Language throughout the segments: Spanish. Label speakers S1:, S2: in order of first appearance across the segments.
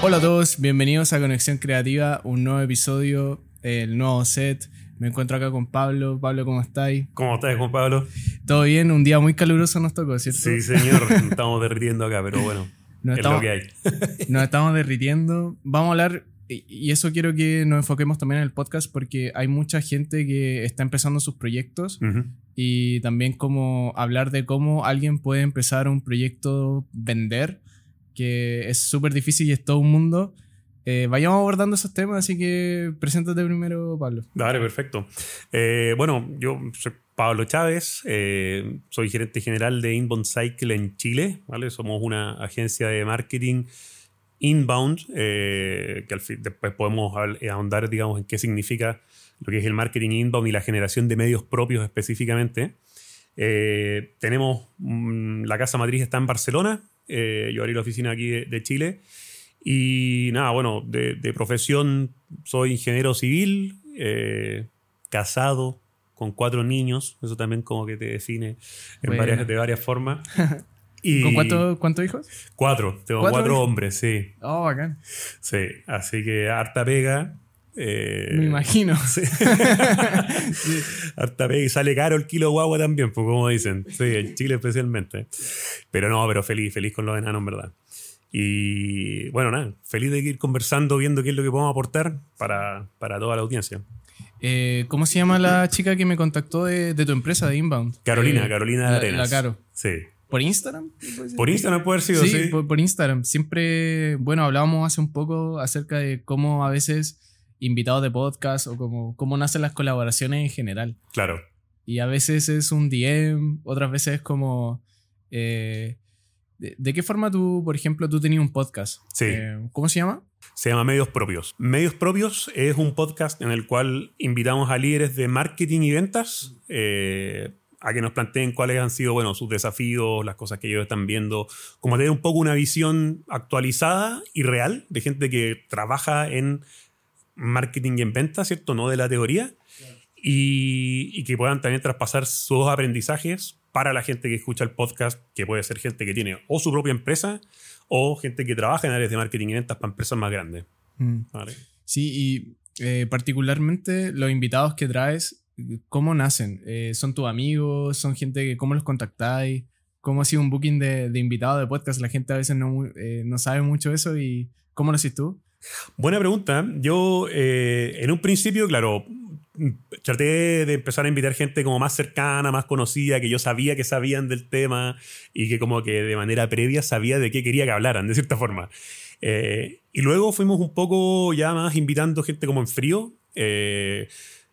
S1: Hola a todos, bienvenidos a Conexión Creativa, un nuevo episodio, el nuevo set. Me encuentro acá con Pablo. Pablo, ¿cómo estáis?
S2: ¿Cómo estás, Juan Pablo?
S1: Todo bien, un día muy caluroso nos tocó, ¿cierto?
S2: Sí, señor, nos estamos derritiendo acá, pero bueno,
S1: Nos
S2: es
S1: estamos,
S2: lo que hay.
S1: nos estamos derritiendo. Vamos a hablar, y eso quiero que nos enfoquemos también en el podcast, porque hay mucha gente que está empezando sus proyectos
S2: Ujú.
S1: y también como hablar de cómo alguien puede empezar un proyecto, vender, que es súper difícil y es todo un mundo. Eh, vayamos abordando esos temas, así que preséntate primero, Pablo.
S2: Dale, perfecto. Eh, bueno, yo soy Pablo Chávez, eh, soy gerente general de Inbound Cycle en Chile, ¿vale? Somos una agencia de marketing inbound, eh, que al fin, después podemos eh, ahondar, digamos, en qué significa lo que es el marketing inbound y la generación de medios propios específicamente. Eh, tenemos mm, la casa matriz está en Barcelona, eh, yo abrí la oficina aquí de, de Chile. Y nada, bueno, de, de profesión soy ingeniero civil, eh, casado, con cuatro niños, eso también como que te define en
S1: Bueno.
S2: varias, de varias formas. Y
S1: ¿Con cuánto- cuántos hijos?
S2: Cuatro, tengo
S1: ¿Cuatro
S2: hombres, sí,
S1: Oh, bacán.
S2: sí. Así que harta pega. eh,
S1: Me imagino.
S2: Sí. Harta pega y sale caro el kilo de guagua también, pues como dicen. Sí, en Chile especialmente. Pero no, pero feliz, feliz con los enanos, en verdad. Y bueno, nada, feliz de ir conversando, viendo qué es lo que podemos aportar para, para toda la audiencia.
S1: Eh, ¿Cómo se llama la chica que me contactó de, de tu empresa de Inbound?
S2: Carolina,
S1: Eh,
S2: Carolina
S1: la,
S2: Arenas.
S1: La Caro.
S2: Sí.
S1: ¿Por Instagram? ¿Puede ser?
S2: Por Instagram puede haber sido,
S1: sí,
S2: sí.
S1: Por, por Instagram. Siempre, bueno, hablábamos hace un poco acerca de cómo a veces invitados de podcast o cómo, cómo nacen las colaboraciones en general.
S2: Claro.
S1: Y a veces es un DM, otras veces es como... eh, de, de qué forma tú, por ejemplo, tú tenías un podcast?
S2: Sí.
S1: Eh, ¿Cómo se llama?
S2: Se llama Medios Propios. Medios Propios es un podcast en el cual invitamos a líderes de marketing y ventas eh, a que nos planteen cuáles han sido bueno, sus desafíos, las cosas que ellos están viendo, como tener un poco una visión actualizada y real de gente que trabaja en marketing y en ventas, ¿cierto? No de la teoría. Y, y que puedan también traspasar sus aprendizajes para la gente que escucha el podcast, que puede ser gente que tiene o su propia empresa o gente que trabaja en áreas de marketing y ventas para empresas más grandes.
S1: Mm.
S2: ¿vale?
S1: Sí, y eh, particularmente los invitados que traes, ¿cómo nacen? Eh, ¿Son tus amigos? ¿Son gente que, cómo los contactáis? ¿Cómo ha sido un booking de, de invitados de podcast? La gente a veces no, eh, no sabe mucho eso y ¿cómo lo tú?
S2: Buena pregunta. Yo, eh, en un principio, claro, traté de empezar a invitar gente como más cercana, más conocida, que yo sabía que sabían del tema y que como que de manera previa sabía de qué quería que hablaran, de cierta forma. Y luego fuimos un poco ya más invitando gente como en frío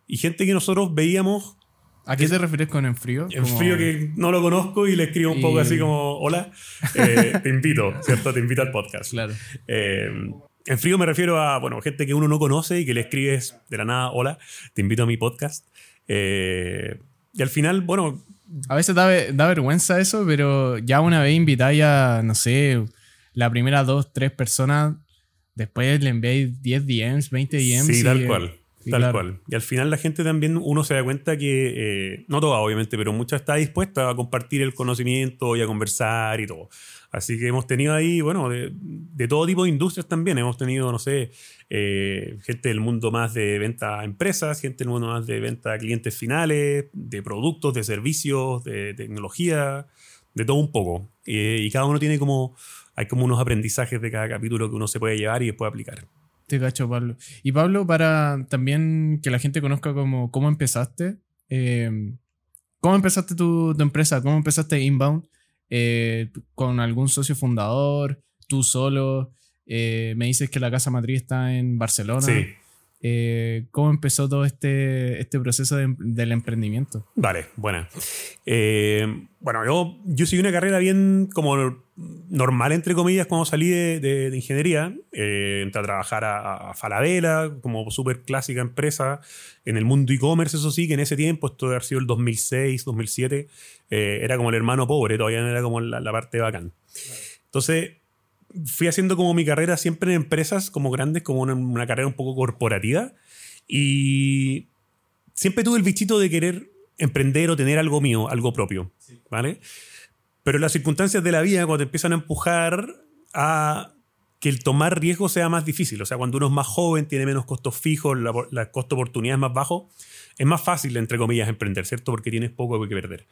S2: y gente que nosotros veíamos
S1: ¿A qué te refieres con en frío?
S2: en
S1: Como-
S2: frío que no lo conozco y le escribo un poco así como, hola, eh, te invito, ¿cierto? Te invito al podcast.
S1: Claro.
S2: Eh, en frío me refiero a, bueno, gente que uno no conoce y que le escribes de la nada, hola, te invito a mi podcast. Eh, y al final, bueno,
S1: A veces da, da vergüenza eso, pero ya una vez invitáis a, no sé, la primera dos, tres personas, después le enviáis 10 DMs, 20 DMs.
S2: sí,
S1: y,
S2: tal cual. Tal
S1: claro.
S2: cual. Y al final la gente también, uno se da cuenta que, eh, no toda obviamente, pero mucha está dispuesta a compartir el conocimiento y a conversar y todo. Así que hemos tenido ahí, bueno, de, de todo tipo de industrias también. Hemos tenido, no sé, eh, gente del mundo más de venta a empresas, gente del mundo más de venta a clientes finales, de productos, de servicios, de tecnología, de todo un poco. Eh, y cada uno tiene como, hay como unos aprendizajes de cada capítulo que uno se puede llevar y después aplicar.
S1: Te cacho, Pablo. Y Pablo, para también que la gente conozca cómo, cómo empezaste, eh, ¿cómo empezaste tu, tu empresa? ¿Cómo empezaste Inbound? Eh, ¿Con algún socio fundador? ¿Tú solo? Eh, me dices que la casa matriz está en Barcelona.
S2: Sí.
S1: Eh, ¿Cómo empezó todo este, este proceso de- del emprendimiento?
S2: Vale, buena. Eh, bueno, yo, yo seguí una carrera bien como normal, entre comillas, cuando salí de, de- de ingeniería. Eh, entré a trabajar a, a Falabella, como súper clásica empresa, en el mundo e-commerce, eso sí, que en ese tiempo, esto debe haber sido el 2006, 2007, eh, era como el hermano pobre, todavía no era como la, la parte bacán. Entonces, fui haciendo como mi carrera siempre en empresas como grandes, como una, una carrera un poco corporativa. Y siempre tuve el bichito de querer emprender o tener algo mío, algo propio, ¿vale? Pero las circunstancias de la vida, cuando te empiezan a empujar a que el tomar riesgo sea más difícil, o sea, cuando uno es más joven, tiene menos costos fijos, la, la costo oportunidad es más bajo, es más fácil, entre comillas, emprender, ¿cierto? Porque tienes poco que perder.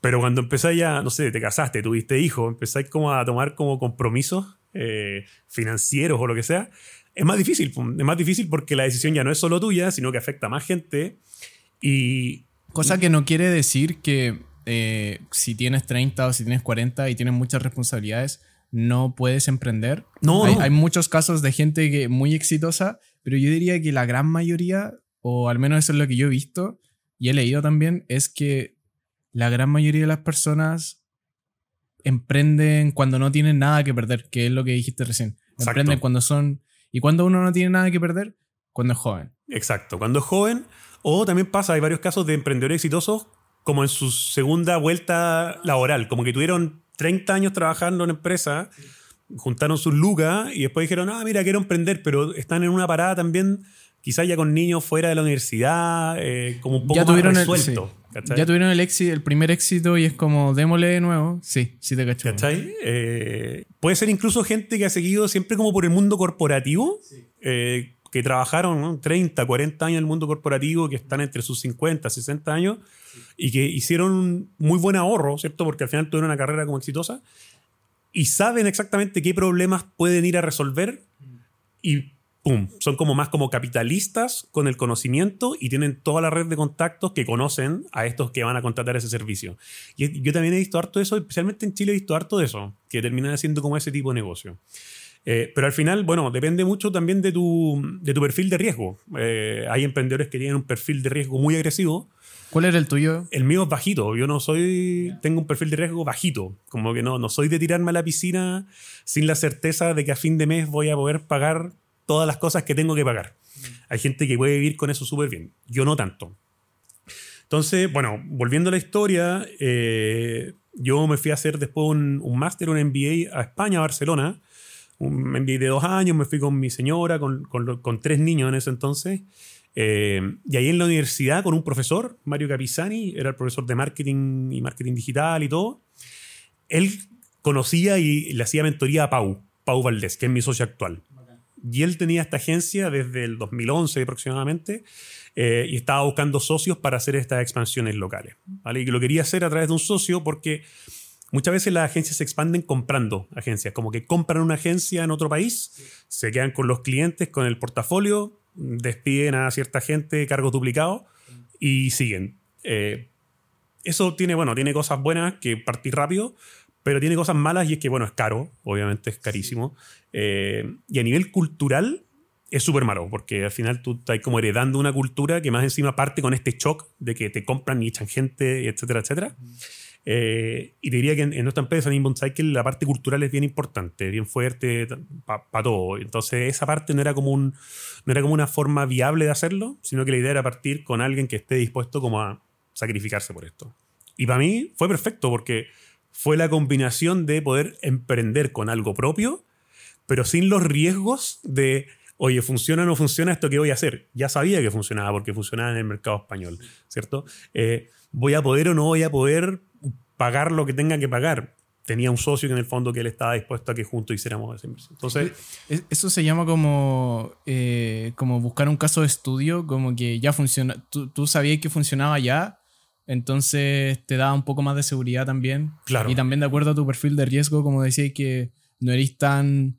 S2: Pero cuando empezáis ya, no sé, te casaste, tuviste hijos, empezáis como a tomar como compromisos eh, financieros o lo que sea, es más difícil. Es más difícil porque la decisión ya no es solo tuya, sino que afecta a más gente. Y.
S1: Cosa que no quiere decir que eh, si tienes 30 o si tienes 40 y tienes muchas responsabilidades, no puedes emprender.
S2: No
S1: hay,
S2: no.
S1: hay muchos casos de gente que muy exitosa, pero yo diría que la gran mayoría, o al menos eso es lo que yo he visto y he leído también, es que la gran mayoría de las personas emprenden cuando no tienen nada que perder, que es lo que dijiste recién.
S2: Exacto.
S1: Emprenden cuando son... ¿Y cuando uno no tiene nada que perder? Cuando es joven.
S2: Exacto, cuando es joven, o también pasa, hay varios casos de emprendedores exitosos como en su segunda vuelta laboral, como que tuvieron 30 años trabajando en empresa, juntaron sus lucas y después dijeron, ah, mira, quiero emprender, pero están en una parada también, quizás ya con niños fuera de la universidad, eh, como un poco
S1: ya
S2: más
S1: tuvieron, el,
S2: resuelto.
S1: sí.
S2: ¿cachai?
S1: ya tuvieron el, éxito, el primer éxito y es como, démosle de nuevo. Sí, sí te cacho.
S2: ¿Cachai? Eh, puede ser incluso gente que ha seguido siempre como por el mundo corporativo, eh, que trabajaron ¿no? 30, 40 años en el mundo corporativo, que están entre sus 50, 60 años, y que hicieron un muy buen ahorro, ¿cierto? Porque al final tuvieron una carrera como exitosa, y saben exactamente qué problemas pueden ir a resolver, y ¡pum! Son como más como capitalistas con el conocimiento y tienen toda la red de contactos que conocen a estos que van a contratar ese servicio. Y yo también he visto harto de eso, especialmente en Chile he visto harto de eso, que terminan haciendo como ese tipo de negocio. Eh, pero al final, bueno, depende mucho también de tu, de tu perfil de riesgo. Eh, hay emprendedores que tienen un perfil de riesgo muy agresivo.
S1: ¿Cuál era el tuyo?
S2: El mío es bajito. Yo no soy. Tengo un perfil de riesgo bajito. Como que no, no soy de tirarme a la piscina sin la certeza de que a fin de mes voy a poder pagar todas las cosas que tengo que pagar. Hay gente que puede vivir con eso súper bien. Yo no tanto. Entonces, bueno, volviendo a la historia, eh, yo me fui a hacer después un, un máster, un MBA a España, a Barcelona. Un MBA de dos años, me fui con mi señora, con, tres niños en ese entonces. Eh, y ahí en la universidad, con un profesor, Mario Capizani, era el profesor de marketing y marketing digital y todo. Él conocía y le hacía mentoría a Pau, Pau Valdés, que es mi socio actual. Y él tenía esta agencia desde el 2011 aproximadamente eh, y estaba buscando socios para hacer estas expansiones locales. Y lo quería hacer a través de un socio porque muchas veces las agencias se expanden comprando agencias, como que compran una agencia en otro país, se quedan con los clientes, con el portafolio, despiden a cierta gente, cargos duplicados y siguen. Eh, eso tiene, bueno, tiene cosas buenas que partir rápido, pero tiene cosas malas y es que, bueno, es caro, obviamente es carísimo. Eh, y a nivel cultural es súper malo, porque al final tú estás como heredando una cultura que más encima parte con este shock de que te compran y echan gente, etcétera, etcétera. Eh, y te diría que en, en, nuestra empresa, en Inbound Cycle, la parte cultural es bien importante, bien fuerte para pa todo. Entonces, esa parte no era, como un, no era como una forma viable de hacerlo, sino que la idea era partir con alguien que esté dispuesto como a sacrificarse por esto. Y para mí fue perfecto porque fue la combinación de poder emprender con algo propio, pero sin los riesgos de, oye, ¿funciona o no funciona esto que voy a hacer? Ya sabía que funcionaba porque funcionaba en el mercado español, ¿cierto? Eh, ¿Voy a poder o no voy a poder pagar lo que tenga que pagar? Tenía un socio que en el fondo que él estaba dispuesto a que juntos hiciéramos esa inversión. Entonces,
S1: eso se llama como, eh, como buscar un caso de estudio, como que ya funciona, tú, tú sabías que funcionaba ya, entonces te da un poco más de seguridad también.
S2: Claro.
S1: Y también de acuerdo a tu perfil de riesgo, como decías, que no eres tan.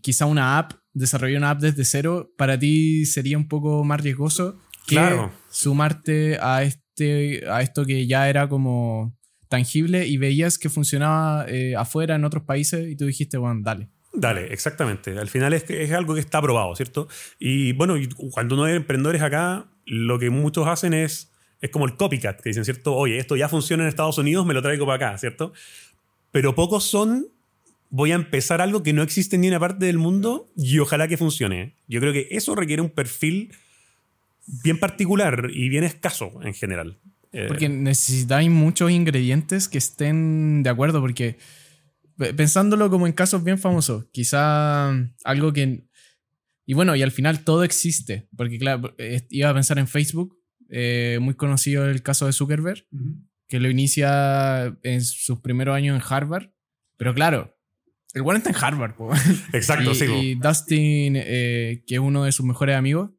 S1: Quizá una app, desarrollar una app desde cero, para ti sería un poco más riesgoso que
S2: Claro.
S1: sumarte a, este, a esto que ya era como tangible y veías que funcionaba eh, afuera en otros países y tú dijiste, bueno, dale.
S2: Dale, exactamente. Al final es, es algo que está probado, ¿cierto? Y bueno, cuando uno es emprendedores acá, lo que muchos hacen es, es como el copycat, que dicen, ¿cierto? Oye, esto ya funciona en Estados Unidos, me lo traigo para acá, ¿cierto? Pero pocos son, voy a empezar algo que no existe en ninguna parte del mundo y ojalá que funcione. Yo creo que eso requiere un perfil bien particular y bien escaso en general. Eh,
S1: Porque necesitáis muchos ingredientes que estén de acuerdo, porque pe- pensándolo como en casos bien famosos, quizá algo que... Y bueno, y al final todo existe, porque claro, eh, iba a pensar en Facebook, eh, muy conocido el caso de Zuckerberg, que lo inicia en sus primeros años en Harvard. Pero claro, el bueno está en Harvard. po.
S2: Exacto,
S1: y,
S2: sí.
S1: y Dustin, eh, que es uno de sus mejores amigos,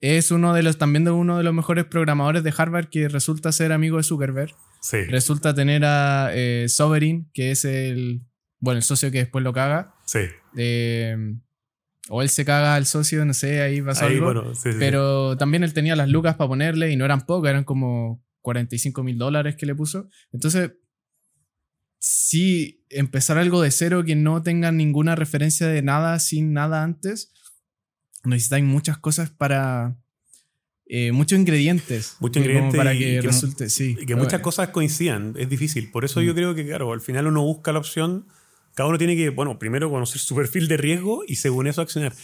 S1: es uno de los también de uno de los mejores programadores de Harvard que resulta ser amigo de Zuckerberg.
S2: Sí,
S1: Resulta tener a eh, Sovereign, que es el bueno el socio que después lo caga.
S2: sí.
S1: Eh, o él se caga al socio, no sé, ahí pasó
S2: Ahí,
S1: algo.
S2: bueno, sí, sí, sí.
S1: Pero también él tenía las lucas para ponerle y no eran pocas, eran como 45 mil dólares que le puso. Entonces, sí, empezar algo de cero que no tenga ninguna referencia de nada, sin nada antes, necesitáis muchas cosas para... eh, muchos ingredientes.
S2: Muchos ingredientes
S1: para
S2: y-
S1: que, resulte, sí.
S2: Y que muchas cosas coincidan, es difícil. Por eso
S1: Mm.
S2: yo creo que, claro, al final uno busca la opción, cada uno tiene que, bueno, primero conocer su perfil de riesgo y según eso accionar.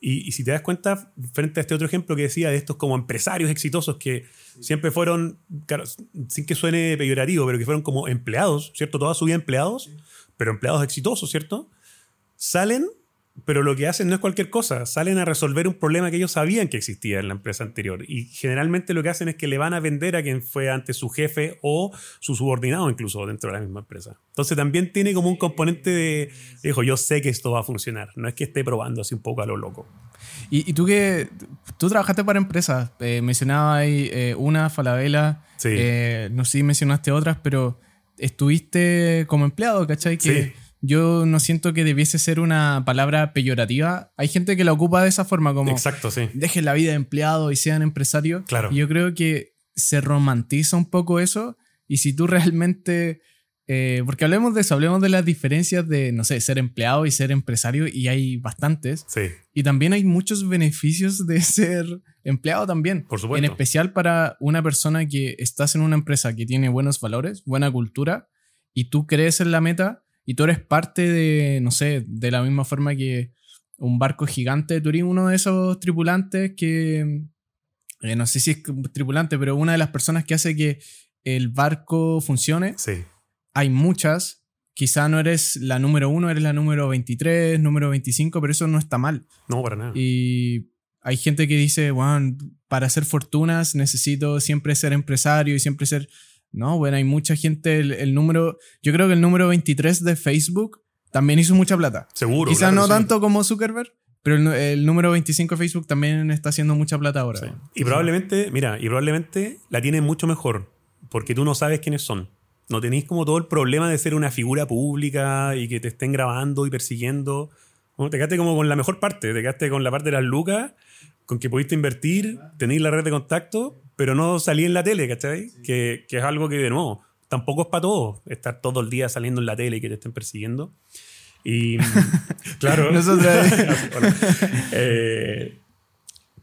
S2: Y, si te das cuenta, frente a este otro ejemplo que decía de estos como empresarios exitosos que siempre fueron, claro, sin que suene peyorativo, pero que fueron como empleados, ¿cierto? Toda su vida empleados, pero empleados exitosos, ¿cierto? Salen, pero lo que hacen no es cualquier cosa, salen a resolver un problema que ellos sabían que existía en la empresa anterior. Y generalmente lo que hacen es que le van a vender a quien fue antes su jefe o su subordinado incluso dentro de la misma empresa. Entonces también tiene como un componente de, dijo, yo sé que esto va a funcionar, no es que esté probando así un poco a lo loco.
S1: Y, y tú que tú trabajaste para empresas, eh, mencionaba ahí eh, una, Falabella,
S2: Sí.
S1: eh, no sé si mencionaste otras, pero estuviste como empleado, ¿cachai? Que
S2: Sí.
S1: Yo no siento que debiese ser una palabra peyorativa. Hay gente que la ocupa de esa forma, como
S2: Exacto, sí.
S1: dejen la vida de empleado y sean empresarios.
S2: Claro.
S1: Y yo creo que se romantiza un poco eso. Y si tú realmente. eh, porque hablemos de eso, hablemos de las diferencias de, no sé, ser empleado y ser empresario, y hay bastantes.
S2: Sí,
S1: Y también hay muchos beneficios de ser empleado también.
S2: por supuesto.
S1: En especial para una persona que estás en una empresa que tiene buenos valores, buena cultura, y tú crees en la meta y tú eres parte de, no sé, de la misma forma que un barco gigante, tú eres uno de esos tripulantes que, eh, no sé si es tripulante, pero una de las personas que hace que el barco funcione.
S2: Sí,
S1: Hay muchas. Quizá no eres la número uno, eres la número 23, número 25, pero eso no está mal.
S2: no, para nada.
S1: Y hay gente que dice, bueno, para hacer fortunas necesito siempre ser empresario y siempre ser... No, bueno, hay mucha gente, el, el número, yo creo que el número 23 de Facebook también hizo mucha plata.
S2: Seguro.
S1: Quizá
S2: claro
S1: no
S2: sí.
S1: tanto como Zuckerberg, pero el, el número 25 de Facebook también está haciendo mucha plata ahora.
S2: Sí. Y probablemente, mira, y probablemente la tienen mucho mejor, porque tú no sabes quiénes son. No tenéis como todo el problema de ser una figura pública y que te estén grabando y persiguiendo. Bueno, te quedaste como con la mejor parte, te quedaste con la parte de las lucas, con que pudiste invertir, tenéis la red de contacto, pero no salí en la tele, ¿cachai? Que, que es algo que, de nuevo, tampoco es para todos, estar todo el día saliendo en la tele y que te estén persiguiendo. Y claro. Hola. Eh,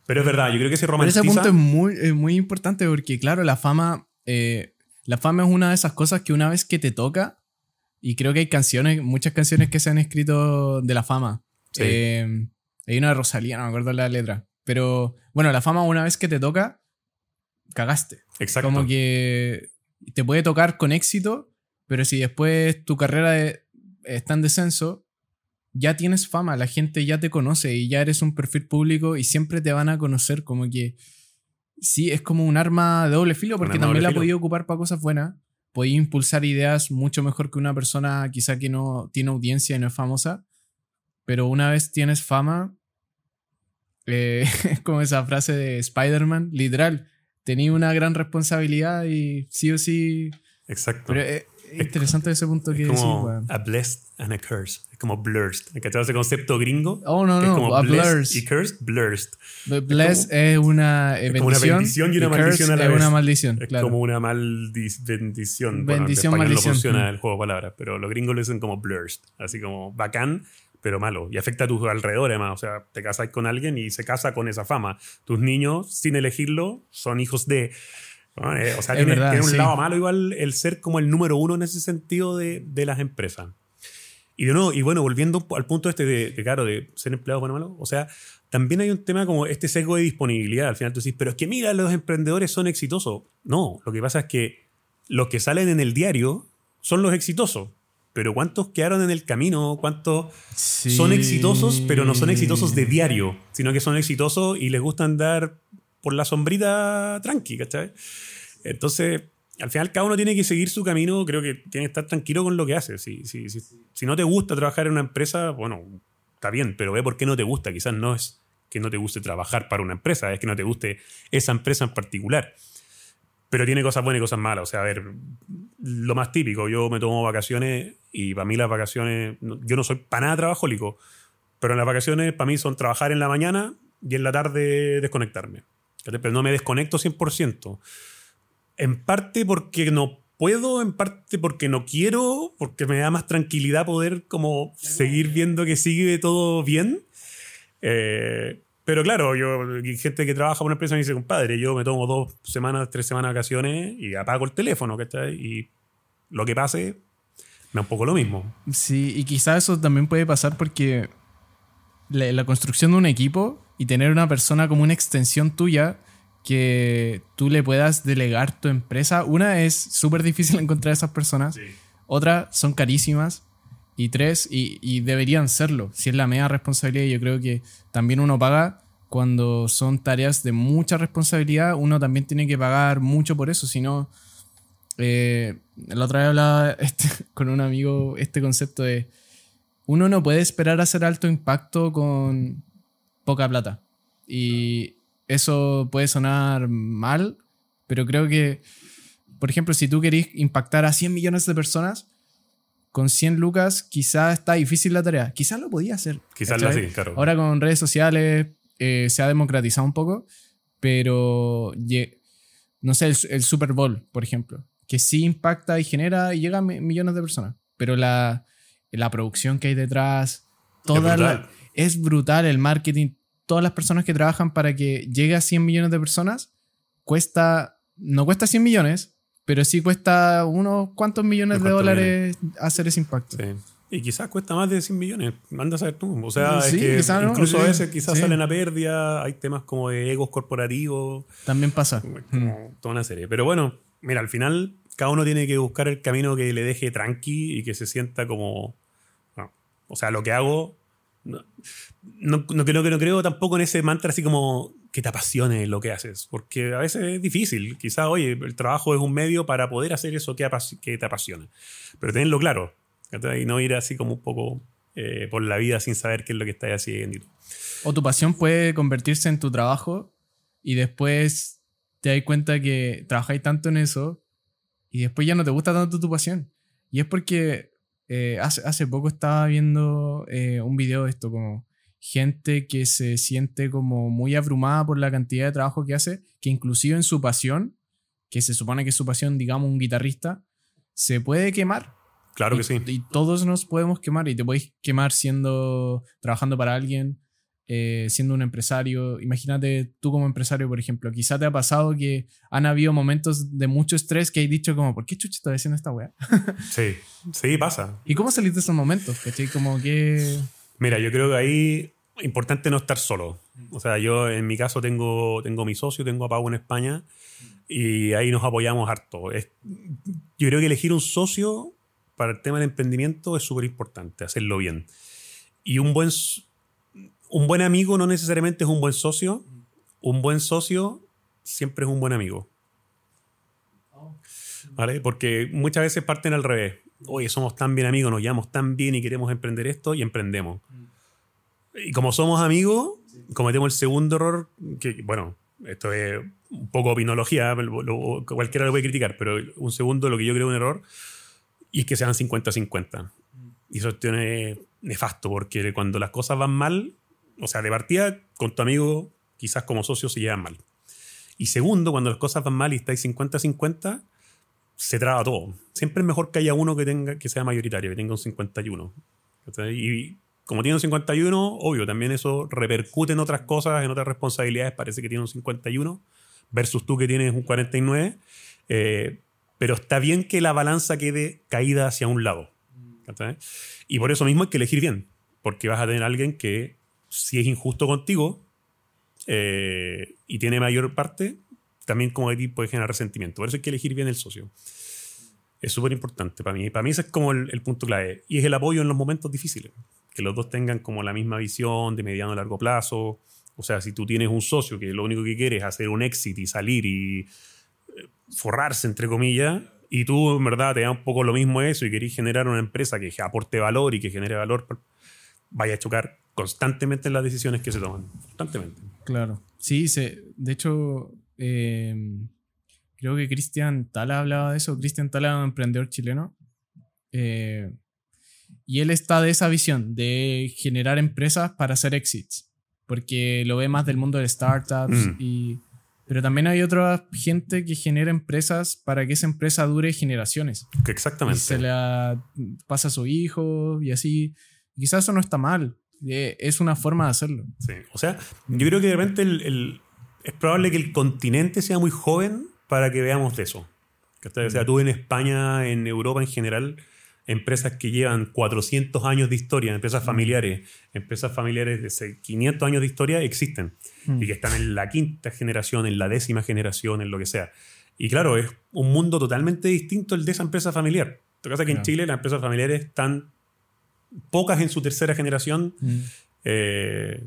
S2: pero es verdad, yo creo que se
S1: Pero ese
S2: romantiza.
S1: punto es muy, es muy importante porque, claro, la fama, eh, la fama es una de esas cosas que una vez que te toca, y creo que hay canciones, muchas canciones que se han escrito de la fama.
S2: Sí.
S1: Eh, hay una de Rosalía, no me acuerdo la letra. Pero bueno, la fama una vez que te toca, cagaste.
S2: Exacto.
S1: Como que te puede tocar con éxito, pero si después tu carrera eh, está en descenso, ya tienes fama, la gente ya te conoce y ya eres un perfil público y siempre te van a conocer. Como que sí, es como un arma de doble filo porque
S2: de
S1: también la podía ocupar para cosas buenas. Podía impulsar ideas mucho mejor que una persona quizá que no tiene audiencia y no es famosa. Pero una vez tienes fama, eh, es como esa frase de Spider-Man, literal, tenía una gran responsabilidad y sí o sí.
S2: Exacto.
S1: Pero es, es interesante ese punto que
S2: es
S1: decís,
S2: como
S1: weón.
S2: a blessed and a curse. Es como blurred. ¿Cachai ese concepto gringo?
S1: Oh, no,
S2: Que es
S1: no,
S2: como
S1: a
S2: blessed y cursed, blurred.
S1: Bless es una eh,
S2: es como una
S1: bendición.
S2: bendición y una
S1: curse
S2: maldición a la
S1: es
S2: vez.
S1: una maldición,
S2: Es
S1: claro.
S2: como una maldición. bendición. Bueno,
S1: Bendición,
S2: en español
S1: maldición.
S2: no funciona
S1: Mm.
S2: el juego de palabras, pero los gringos lo dicen como blurred. Así como bacán, pero malo. Y afecta a tus alrededores, además. O sea, te casas con alguien y se casa con esa fama. Tus niños, sin elegirlo, son hijos de. ¿no? Eh, o sea, tiene,
S1: verdad,
S2: tiene un
S1: sí.
S2: lado malo igual el ser como el número uno en ese sentido de, de las empresas. Y de nuevo, y bueno, volviendo al punto este de, de, claro, de ser empleado bueno o malo, o sea, también hay un tema como este sesgo de disponibilidad. Al final tú dices, pero es que mira, los emprendedores son exitosos. No, lo que pasa es que los que salen en el diario son los exitosos. Pero ¿cuántos quedaron en el camino? ¿Cuántos son
S1: Sí.
S2: exitosos, pero no son exitosos de diario? Sino que son exitosos y les gusta andar por la sombrita tranqui, ¿cachai? Entonces, al final cada uno tiene que seguir su camino, creo que tiene que estar tranquilo con lo que hace. Si, si, si, si no te gusta trabajar en una empresa, bueno, está bien, pero ve por qué no te gusta. Quizás no es que no te guste trabajar para una empresa, es que no te guste esa empresa en particular. Pero tiene cosas buenas y cosas malas. O sea, a ver, lo más típico, yo me tomo vacaciones y para mí las vacaciones, yo no soy para nada trabajólico, pero en las vacaciones para mí son trabajar en la mañana y en la tarde desconectarme. Pero no me desconecto 100%. En parte porque no puedo, en parte porque no quiero, porque me da más tranquilidad poder como seguir viendo que sigue todo bien. Eh, pero claro, yo, gente que trabaja por una empresa me dice, compadre, yo me tomo dos semanas, tres semanas de vacaciones y apago el teléfono, ¿cachai? Y lo que pase, me da un poco lo mismo.
S1: Sí, y quizás eso también puede pasar porque la, la construcción de un equipo y tener una persona como una extensión tuya que tú le puedas delegar tu empresa. Una es súper difícil encontrar esas personas. Otra son carísimas. Y tres, y, deberían serlo. Si es la media responsabilidad, yo creo que también uno paga cuando son tareas de mucha responsabilidad, uno también tiene que pagar mucho por eso. Si no, eh, la otra vez hablaba este, con un amigo este concepto de uno no puede esperar hacer alto impacto con poca plata. Y eso puede sonar mal, pero creo que, por ejemplo, si tú querís impactar a 100 millones de personas, con 100 lucas quizás está difícil la tarea. Quizás lo podía hacer.
S2: Quizás lo sí, claro.
S1: Ahora con redes sociales eh, se ha democratizado un poco, pero no sé, el, Super Bowl, por ejemplo, que sí impacta y genera y llega a millones de personas, pero la, la producción que hay detrás, toda es brutal. es brutal el marketing, todas las personas que trabajan para que llegue a 100 millones de personas, cuesta, no cuesta 100 millones, pero sí cuesta unos cuantos millones de dólares hacer ese impacto.
S2: Sí. Y quizás cuesta más de 100 millones, manda a saber tú. O sea, es que incluso a veces quizás salen a pérdida, hay temas como de egos corporativos.
S1: También pasa.
S2: Como toda una serie. Pero bueno, mira, al final cada uno tiene que buscar el camino que le deje tranqui y que se sienta como... o sea, lo que hago no, no, no, no creo tampoco en ese mantra así como que te apasione lo que haces, porque a veces es difícil. Quizás, oye, el trabajo es un medio para poder hacer eso que, que te apasiona. Pero tenlo claro, y no ir así como un poco eh, por la vida sin saber qué es lo que estás haciendo.
S1: O tu pasión puede convertirse en tu trabajo y después te das cuenta que trabajáis tanto en eso y después ya no te gusta tanto tu pasión. Y es porque eh, hace, hace, poco estaba viendo eh, un video de esto, como gente que se siente como muy abrumada por la cantidad de trabajo que hace, que inclusive en su pasión, que se supone que es su pasión, digamos, un guitarrista, se puede quemar.
S2: Claro que sí.
S1: Y todos nos podemos quemar y te podéis quemar siendo, trabajando para alguien, eh, siendo un empresario. Imagínate tú como empresario, por ejemplo, quizá te ha pasado que han habido momentos de mucho estrés que hay dicho como, ¿por qué chucha estoy haciendo esta weá?
S2: sí, sí, pasa.
S1: ¿Y cómo saliste de esos momentos? Como que...
S2: Mira, yo creo que ahí importante no estar solo. O sea, yo en mi caso tengo, tengo mi socio, tengo a Pau en España y ahí nos apoyamos harto. Yo creo que elegir un socio para el tema del emprendimiento es súper importante, hacerlo bien. Y un buen un buen amigo no necesariamente es un buen socio. Un buen socio siempre es un buen amigo. ¿Vale? Porque muchas veces parten al revés. Oye, somos tan bien amigos, nos llevamos tan bien y queremos emprender esto y emprendemos. Y como somos amigos, cometemos el segundo error, que bueno, esto es un poco opinología, cualquiera lo puede criticar, pero un segundo lo que yo creo un error, y es que sean 50-50. Y eso es nefasto, porque cuando las cosas van mal, o sea, de partida, con tu amigo, quizás como socio, se llevan mal. Y segundo, cuando las cosas van mal y estáis 50-50, se traba todo. Siempre es mejor que haya uno que, tenga, que sea mayoritario, que tenga un 51. Y como tiene un 51, obvio, también eso repercute en otras cosas, en otras responsabilidades. Parece que tiene un 51 versus tú que tienes un 49. Eh, pero está bien que la balanza quede caída hacia un lado. Y por eso mismo hay que elegir bien, porque vas a tener alguien que si es injusto contigo eh, y tiene mayor parte, también como de ti puede generar resentimiento. Por eso hay que elegir bien el socio. Es súper importante para mí. Para mí ese es como el, punto clave. Y es el apoyo en los momentos difíciles. Que los dos tengan como la misma visión de mediano a largo plazo. O sea, si tú tienes un socio que lo único que quiere es hacer un exit y salir y eh, forrarse, entre comillas, y tú en verdad te da un poco lo mismo eso y querés generar una empresa que aporte valor y que genere valor, vaya a chocar constantemente en las decisiones que se toman. Constantemente.
S1: Claro. Sí, se, de hecho, em, creo que Cristian Tala hablaba de eso. Cristian Tala es un emprendedor chileno. Eh, y él está de esa visión de generar empresas para hacer exits. Porque lo ve más del mundo de startups mm. y pero también hay otra gente que genera empresas para que esa empresa dure generaciones.
S2: exactamente.
S1: se la pasa a su hijo y así. Quizás eso no está mal. Eh, es una forma de hacerlo.
S2: Sí. O sea, yo creo que de repente el, es probable que el continente sea muy joven para que veamos de eso. O sea, tú en España, en Europa en general, empresas que llevan 400 años de historia, empresas mm. familiares, empresas familiares de 500 años de historia existen mm. y que están en la quinta generación, en la décima generación, en lo que sea. Y claro, es un mundo totalmente distinto el de esa empresa familiar. Lo que pasa es que en Chile las empresas familiares están pocas en su tercera generación, mm. eh,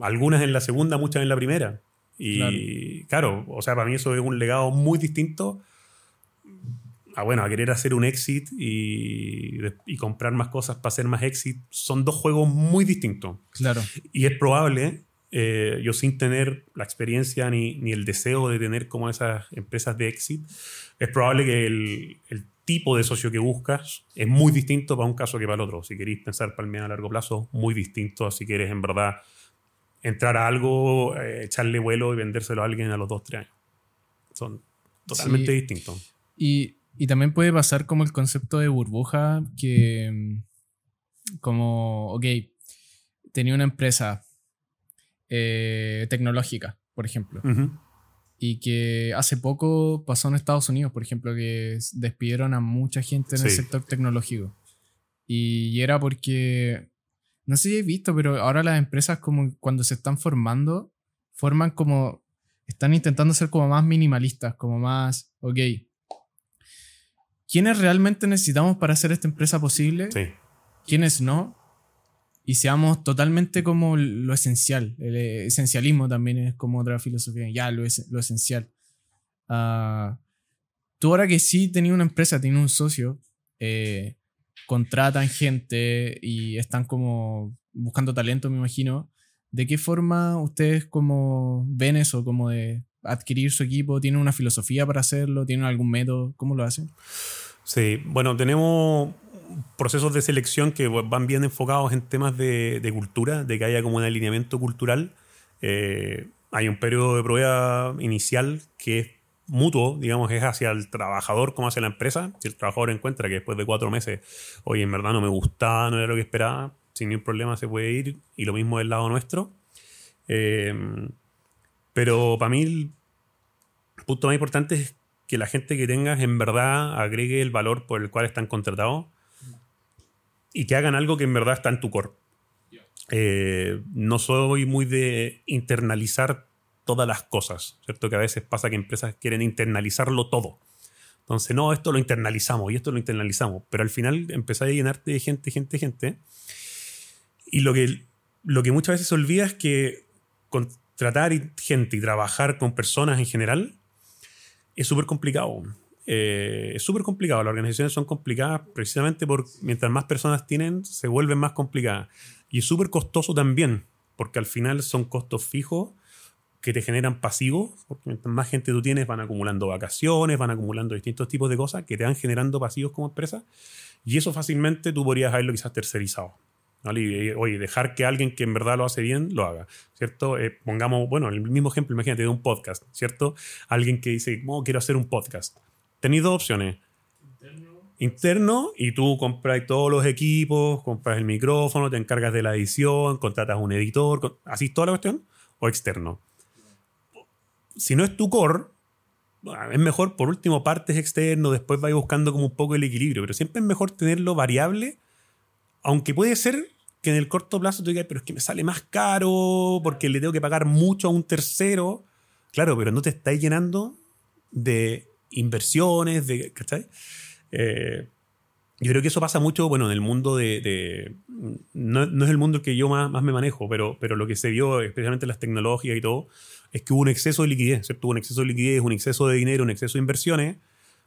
S2: algunas en la segunda, muchas en la primera. Y claro. o sea, para mí eso es un legado muy distinto a, bueno, a querer hacer un exit y, comprar más cosas para hacer más exit. Son dos juegos muy distintos.
S1: Claro.
S2: Y es probable, eh, yo sin tener la experiencia ni, ni, el deseo de tener como esas empresas de exit, es probable que el, el tipo de socio que buscas es muy distinto para un caso que para el otro. Si queréis pensar para el medio a largo plazo, muy distinto. Si quieres en verdad entrar a algo, eh, echarle vuelo y vendérselo a alguien a los dos, tres años. Son totalmente distintos.
S1: Y, y, también puede pasar como el concepto de burbuja, que mm, como, ok, tenía una empresa eh, tecnológica, por ejemplo y que hace poco pasó en Estados Unidos, por ejemplo, que despidieron a mucha gente en el sector tecnológico. Y era porque, no sé si he visto, pero ahora las empresas como cuando se están formando, forman como, están intentando ser como más minimalistas, como más, ok, ¿quiénes realmente necesitamos para hacer esta empresa posible?
S2: Sí.
S1: ¿Quiénes no? y seamos totalmente como lo esencial. El esencialismo también es como otra filosofía, ya lo, es, lo esencial. Uh, tú ahora que sí tenías una empresa, tienes un socio, eh, contratan gente y están como buscando talento, me imagino. ¿De qué forma ustedes como ven eso, como de adquirir su equipo? ¿Tienen una filosofía para hacerlo? ¿Tienen algún método? ¿Cómo lo hacen?
S2: Sí, bueno, tenemos procesos de selección que van bien enfocados en temas de, cultura, de que haya como un alineamiento cultural. Eh, hay un periodo de prueba inicial que es mutuo, digamos, es hacia el trabajador como hacia la empresa. Si el trabajador encuentra que después de cuatro meses, oye, en verdad no me gustaba, no era lo que esperaba, sin ningún problema se puede ir, y lo mismo del lado nuestro. Eh, pero para mí el punto más importante es que la gente que tengas en verdad agregue el valor por el cual están contratados y que hagan algo que en verdad está en tu core. Eh, no soy muy de internalizar todas las cosas, ¿cierto? Que a veces pasa que empresas quieren internalizarlo todo. Entonces, no, esto lo internalizamos y esto lo internalizamos, pero al final empezáis a llenarte de gente, gente, gente. Y lo que, lo que muchas veces se olvida es que contratar gente y trabajar con personas en general es súper complicado. Eh, es súper complicado. Las organizaciones son complicadas precisamente porque mientras más personas tienen, se vuelven más complicadas. Y es súper costoso también, porque al final son costos fijos que te generan pasivos, porque mientras más gente tú tienes, van acumulando vacaciones, van acumulando distintos tipos de cosas que te van generando pasivos como empresa. Y eso fácilmente tú podrías haberlo quizás tercerizado. ¿vale? oye, dejar que alguien que en verdad lo hace bien lo haga, ¿cierto? Eh, pongamos, bueno, el mismo ejemplo, imagínate, de un podcast, ¿cierto? Alguien que dice, oh, quiero hacer un podcast tenéis dos opciones. Interno. y tú compras todos los equipos, compras el micrófono, te encargas de la edición, contratas un editor, así toda la cuestión, o externo. Si no es tu core, es mejor por último partes externo, después vais buscando como un poco el equilibrio, pero siempre es mejor tenerlo variable, aunque puede ser que en el corto plazo tú digas, pero es que me sale más caro porque le tengo que pagar mucho a un tercero. Claro, pero no te estáis llenando de inversiones, de, ¿cachai? Eh, yo creo que eso pasa mucho, bueno, en el mundo de... no, es el mundo que yo más, más me manejo, pero, pero lo que se vio, especialmente en las tecnologías y todo, es que hubo un exceso de liquidez, ¿cierto? Hubo un exceso de liquidez, un exceso de dinero, un exceso de inversiones,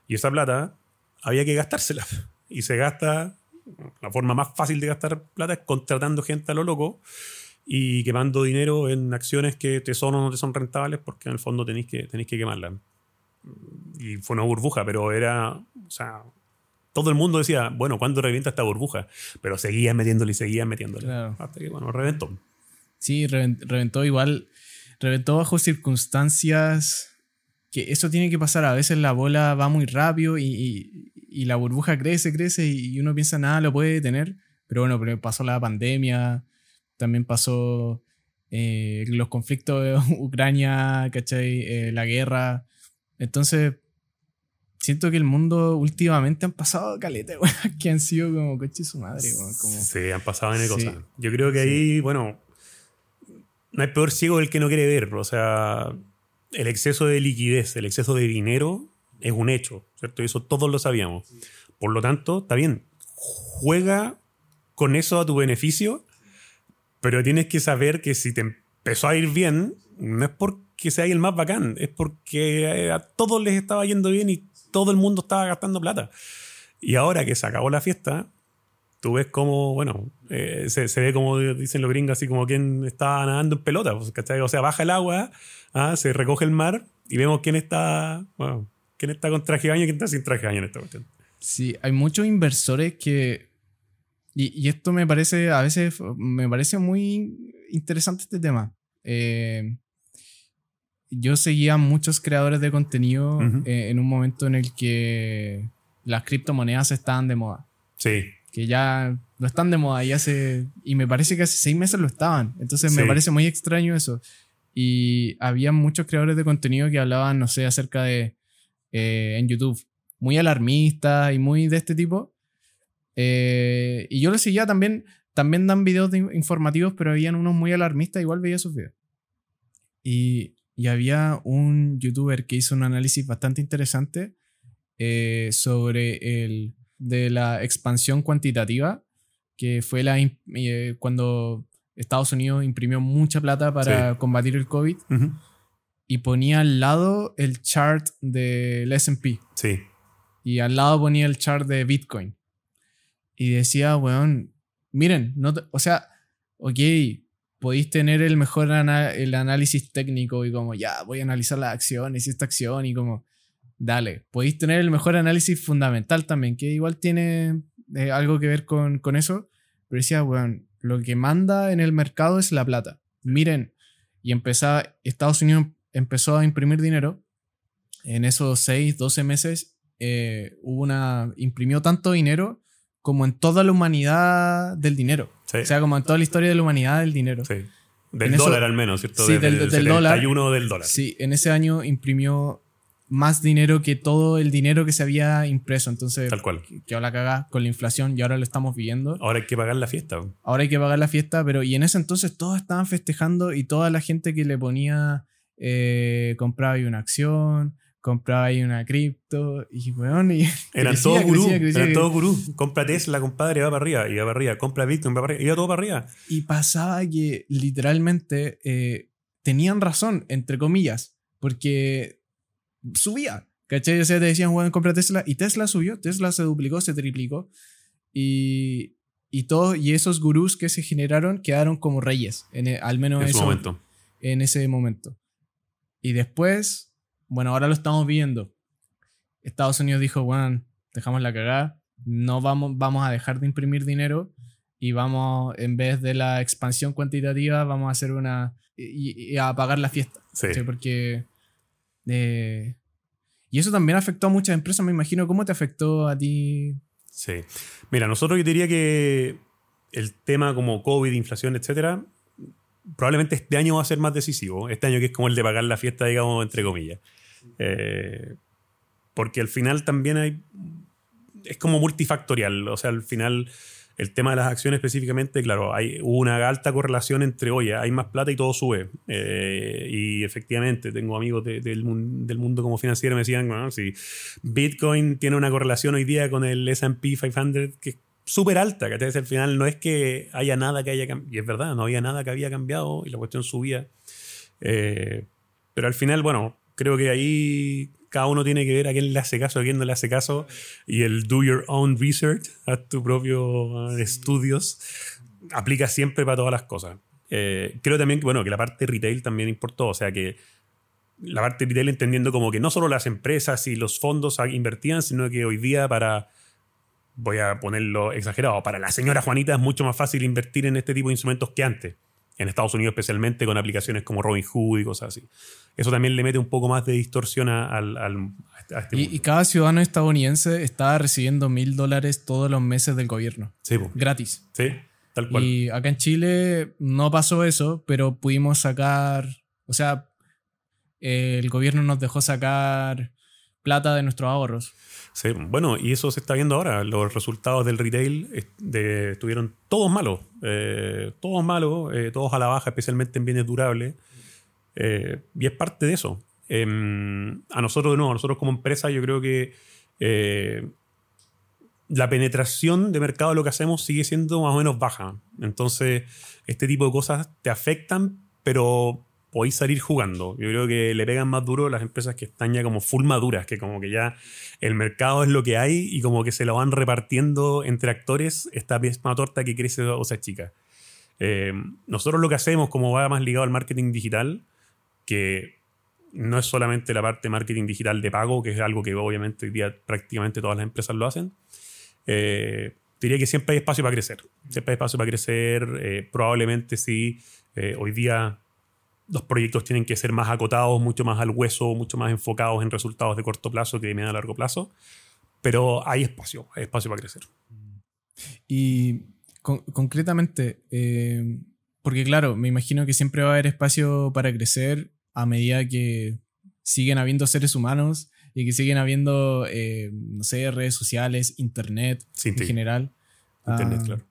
S2: y esa plata había que gastársela. Y se gasta, la forma más fácil de gastar plata es contratando gente a lo loco y quemando dinero en acciones que te son o no te son rentables porque en el fondo tenéis que, tenéis que quemarlas. Y fue una burbuja, pero era, todo el mundo decía, bueno, ¿cuándo revienta esta burbuja? Pero seguían metiéndole y seguían metiéndole. Hasta que, bueno, reventó.
S1: Sí, reventó igual. Reventó bajo circunstancias que eso tiene que pasar. A veces la bola va muy rápido y, la burbuja crece, crece y uno piensa, nada, lo puede detener. Pero bueno, pero pasó la pandemia, también pasó eh, los conflictos de Ucrania, ¿cachai? Eh, la guerra. Entonces, siento que el mundo últimamente han pasado caletas, que han sido como coche su madre. Como...
S2: Sí, han pasado en cosas. Yo creo que ahí, bueno, no hay peor ciego el que no quiere ver. O sea, el exceso de liquidez, el exceso de dinero es un hecho, ¿cierto? Y eso todos lo sabíamos. Por lo tanto, está bien, juega con eso a tu beneficio, pero tienes que saber que si te empezó a ir bien, no es porque sea el más bacán, es porque a todos les estaba yendo bien y todo el mundo estaba gastando plata. Y ahora que se acabó la fiesta, tú ves como, bueno, eh, se, ve como dicen los gringos, así como quien está nadando en pelota, pues, O sea, baja el agua, ¿ah? se recoge el mar y vemos quién está, quién está con traje de baño y quién está sin traje de baño en esta cuestión.
S1: Sí, hay muchos inversores que, y, y, esto me parece, a veces, me parece muy interesante este tema. Eh, yo seguía muchos creadores de contenido eh, en un momento en el que las criptomonedas estaban de moda.
S2: Sí.
S1: Que ya no están de moda y hace. Y me parece que hace seis meses lo estaban. Entonces me parece muy extraño eso. Y había muchos creadores de contenido que hablaban, no sé, acerca de. Eh, en YouTube. Muy alarmistas y muy de este tipo. Eh, y yo lo seguía también. También dan videos informativos, pero habían unos muy alarmistas. Igual veía sus videos. Y y había un youtuber que hizo un análisis bastante interesante eh, sobre el de la expansión cuantitativa, que fue la eh, cuando Estados Unidos imprimió mucha plata para combatir el COVID y ponía al lado el chart del SP.
S2: Sí.
S1: Y al lado ponía el chart de Bitcoin. Y decía, weón, miren, no o sea, ok, podéis tener el mejor el análisis técnico y como, ya, voy a analizar las acciones y esta acción y como, dale, podéis tener el mejor análisis fundamental también, que igual tiene eh, algo que ver con, con eso, pero decía, bueno, lo que manda en el mercado es la plata. Miren, y empezó, Estados Unidos empezó a imprimir dinero. En esos 6, 12 meses eh, hubo una, imprimió tanto dinero como en toda la humanidad del dinero. O sea, como en toda la historia de la humanidad del dinero.
S2: Sí. Del dólar al menos, ¿cierto?
S1: Sí, del, del, dólar.
S2: del dólar.
S1: Sí, en ese año imprimió más dinero que todo el dinero que se había impreso. Entonces,
S2: Tal cual.
S1: que ahora caga con la inflación y ahora lo estamos viviendo.
S2: Ahora hay que pagar la fiesta.
S1: Ahora hay que pagar la fiesta, pero y en ese entonces todos estaban festejando y toda la gente que le ponía, eh, compraba una acción, compraba ahí una cripto y weón. Y
S2: eran todos gurú. Eran todos gurú. Compra Tesla, compadre, va para arriba. Y va para arriba. Compra Bitcoin, va para arriba. Iba todo para arriba.
S1: Y pasaba que literalmente eh, tenían razón, entre comillas, porque subía. ¿Cachai? O sea, te decían, weón, compra Tesla. Y Tesla subió. Tesla se duplicó, se triplicó. Y, y, todo, y esos gurús que se generaron quedaron como reyes. En e, al menos
S2: en ese momento.
S1: En ese momento. Y después bueno, ahora lo estamos viendo. Estados Unidos dijo, bueno, dejamos la cagada, no vamos, vamos a dejar de imprimir dinero y vamos, en vez de la expansión cuantitativa, vamos a hacer una... y, a pagar la fiesta.
S2: Sí.
S1: Porque... Eh, y eso también afectó a muchas empresas, me imagino. ¿Cómo te afectó a ti?
S2: Sí. Mira, nosotros yo diría que el tema como COVID, inflación, etcétera, probablemente este año va a ser más decisivo. Este año que es como el de pagar la fiesta, digamos, entre comillas. Eh, porque al final también hay. Es como multifactorial. O sea, al final el tema de las acciones específicamente, claro, hay una alta correlación entre, oye, hay más plata y todo sube. Eh, y efectivamente, tengo amigos del, mundo como financiero me decían, bueno, si Bitcoin tiene una correlación hoy día con el SP 500 que súper alta, que al final no es que haya nada que haya cambiado, y es verdad, no había nada que había cambiado y la cuestión subía. Eh, pero al final, bueno, creo que ahí cada uno tiene que ver a quién le hace caso, a quién no le hace caso. Y el do your own research, haz tu propio uh, estudios, aplica siempre para todas las cosas. Eh, creo también que, bueno, que la parte retail también importó, o sea que la parte retail entendiendo como que no solo las empresas y los fondos invertían, sino que hoy día para, voy a ponerlo exagerado, para la señora Juanita es mucho más fácil invertir en este tipo de instrumentos que antes en Estados Unidos especialmente con aplicaciones como Robinhood y cosas así. Eso también le mete un poco más de distorsión al,
S1: a este y, y, cada ciudadano estadounidense está recibiendo mil dólares todos los meses del gobierno.
S2: Sí,
S1: gratis.
S2: Sí, tal cual.
S1: Y acá en Chile no pasó eso, pero pudimos sacar, o sea, el gobierno nos dejó sacar plata de nuestros ahorros.
S2: Sí, bueno, y eso se está viendo ahora. Los resultados del retail estuvieron todos malos. Eh, todos malos, eh, todos a la baja, especialmente en bienes durables. Eh, y es parte de eso. Em, a nosotros, no, a nosotros como empresa, yo creo que la penetración de mercado de lo que hacemos sigue siendo más o menos baja. Entonces, este tipo de cosas te afectan, pero podéis salir jugando. Yo creo que le pegan más duro las empresas que están ya como full maduras, que como que ya el mercado es lo que hay y como que se lo van repartiendo entre actores esta misma torta que crece o sea chica. Eh, nosotros lo que hacemos, como va más ligado al marketing digital, que no es solamente la parte marketing digital de pago, que es algo que obviamente hoy día prácticamente todas las empresas lo hacen, eh, diría que siempre hay espacio para crecer. Siempre hay espacio para crecer. Eh, probablemente sí, hoy día los proyectos tienen que ser más acotados, mucho más al hueso, mucho más enfocados en resultados de corto plazo que de medio a largo plazo. Pero hay espacio, hay espacio para crecer.
S1: Y concretamente, eh, porque claro, me imagino que siempre va a haber espacio para crecer a medida que siguen habiendo seres humanos y que siguen habiendo, eh, no sé, redes sociales, internet en general.
S2: Internet, ah, claro.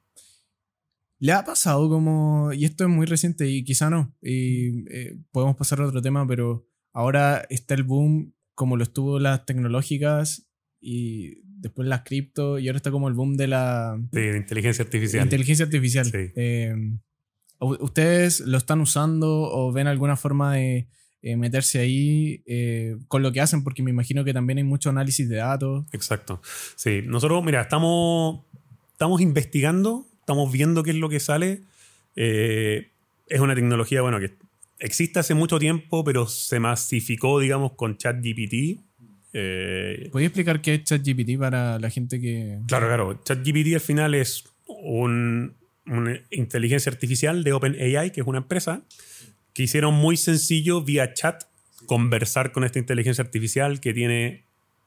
S1: ¿Le ha pasado como, y esto es muy reciente y quizá no, y eh, podemos pasar a otro tema, pero ahora está el boom como lo estuvo las tecnológicas y después las cripto y ahora está como el boom de la...
S2: De inteligencia artificial.
S1: Inteligencia artificial. Em, ¿Ustedes lo están usando o ven alguna forma de eh, meterse ahí eh, con lo que hacen? Porque me imagino que también hay mucho análisis de datos.
S2: Exacto. Sí, nosotros, mira, estamos, estamos investigando estamos viendo qué es lo que sale. Eh, es una tecnología, bueno, que existe hace mucho tiempo, pero se masificó, digamos, con ChatGPT.
S1: Eh, ¿Podrías explicar qué es ChatGPT para la gente que...
S2: Claro, claro. ChatGPT al final es una inteligencia artificial de OpenAI, que es una empresa, que hicieron muy sencillo vía chat conversar con esta inteligencia artificial que tiene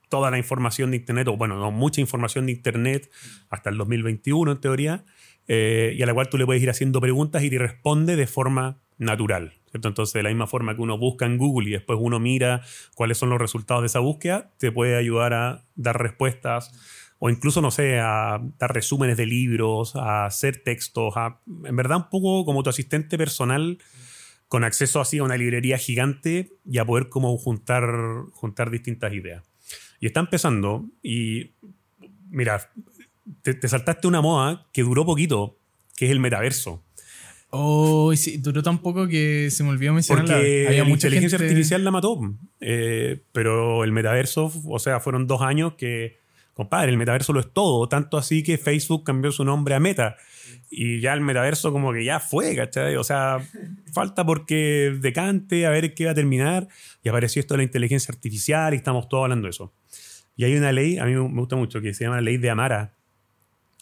S2: toda la información de Internet, o bueno, no, mucha información de Internet hasta el 2021 en teoría, eh, y a la cual tú le puedes ir haciendo preguntas y te responde de forma natural. Entonces, de la misma forma que uno busca en Google y después uno mira cuáles son los resultados de esa búsqueda, te puede ayudar a dar respuestas o incluso, no sé, a dar resúmenes de libros, a hacer textos, a, en verdad un poco como tu asistente personal con acceso así a una librería gigante y a poder como juntar, juntar distintas ideas. Y está empezando y, mira, te, saltaste una moda que duró poquito, que es el metaverso.
S1: Oh, sí, duró tan poco que se me olvidó mencionarla.
S2: Porque Había mucha inteligencia artificial la mató. Eh, pero el metaverso, o sea, fueron dos años que, compadre, el metaverso lo es todo. Tanto así que Facebook cambió su nombre a Meta. Y ya el metaverso como que ya fue, ¿cachai? O sea, falta porque decante, a ver qué va a terminar. Y apareció esto de la inteligencia artificial y estamos todos hablando de eso. Y hay una ley, a mí me gusta mucho, que se llama la ley de Amara,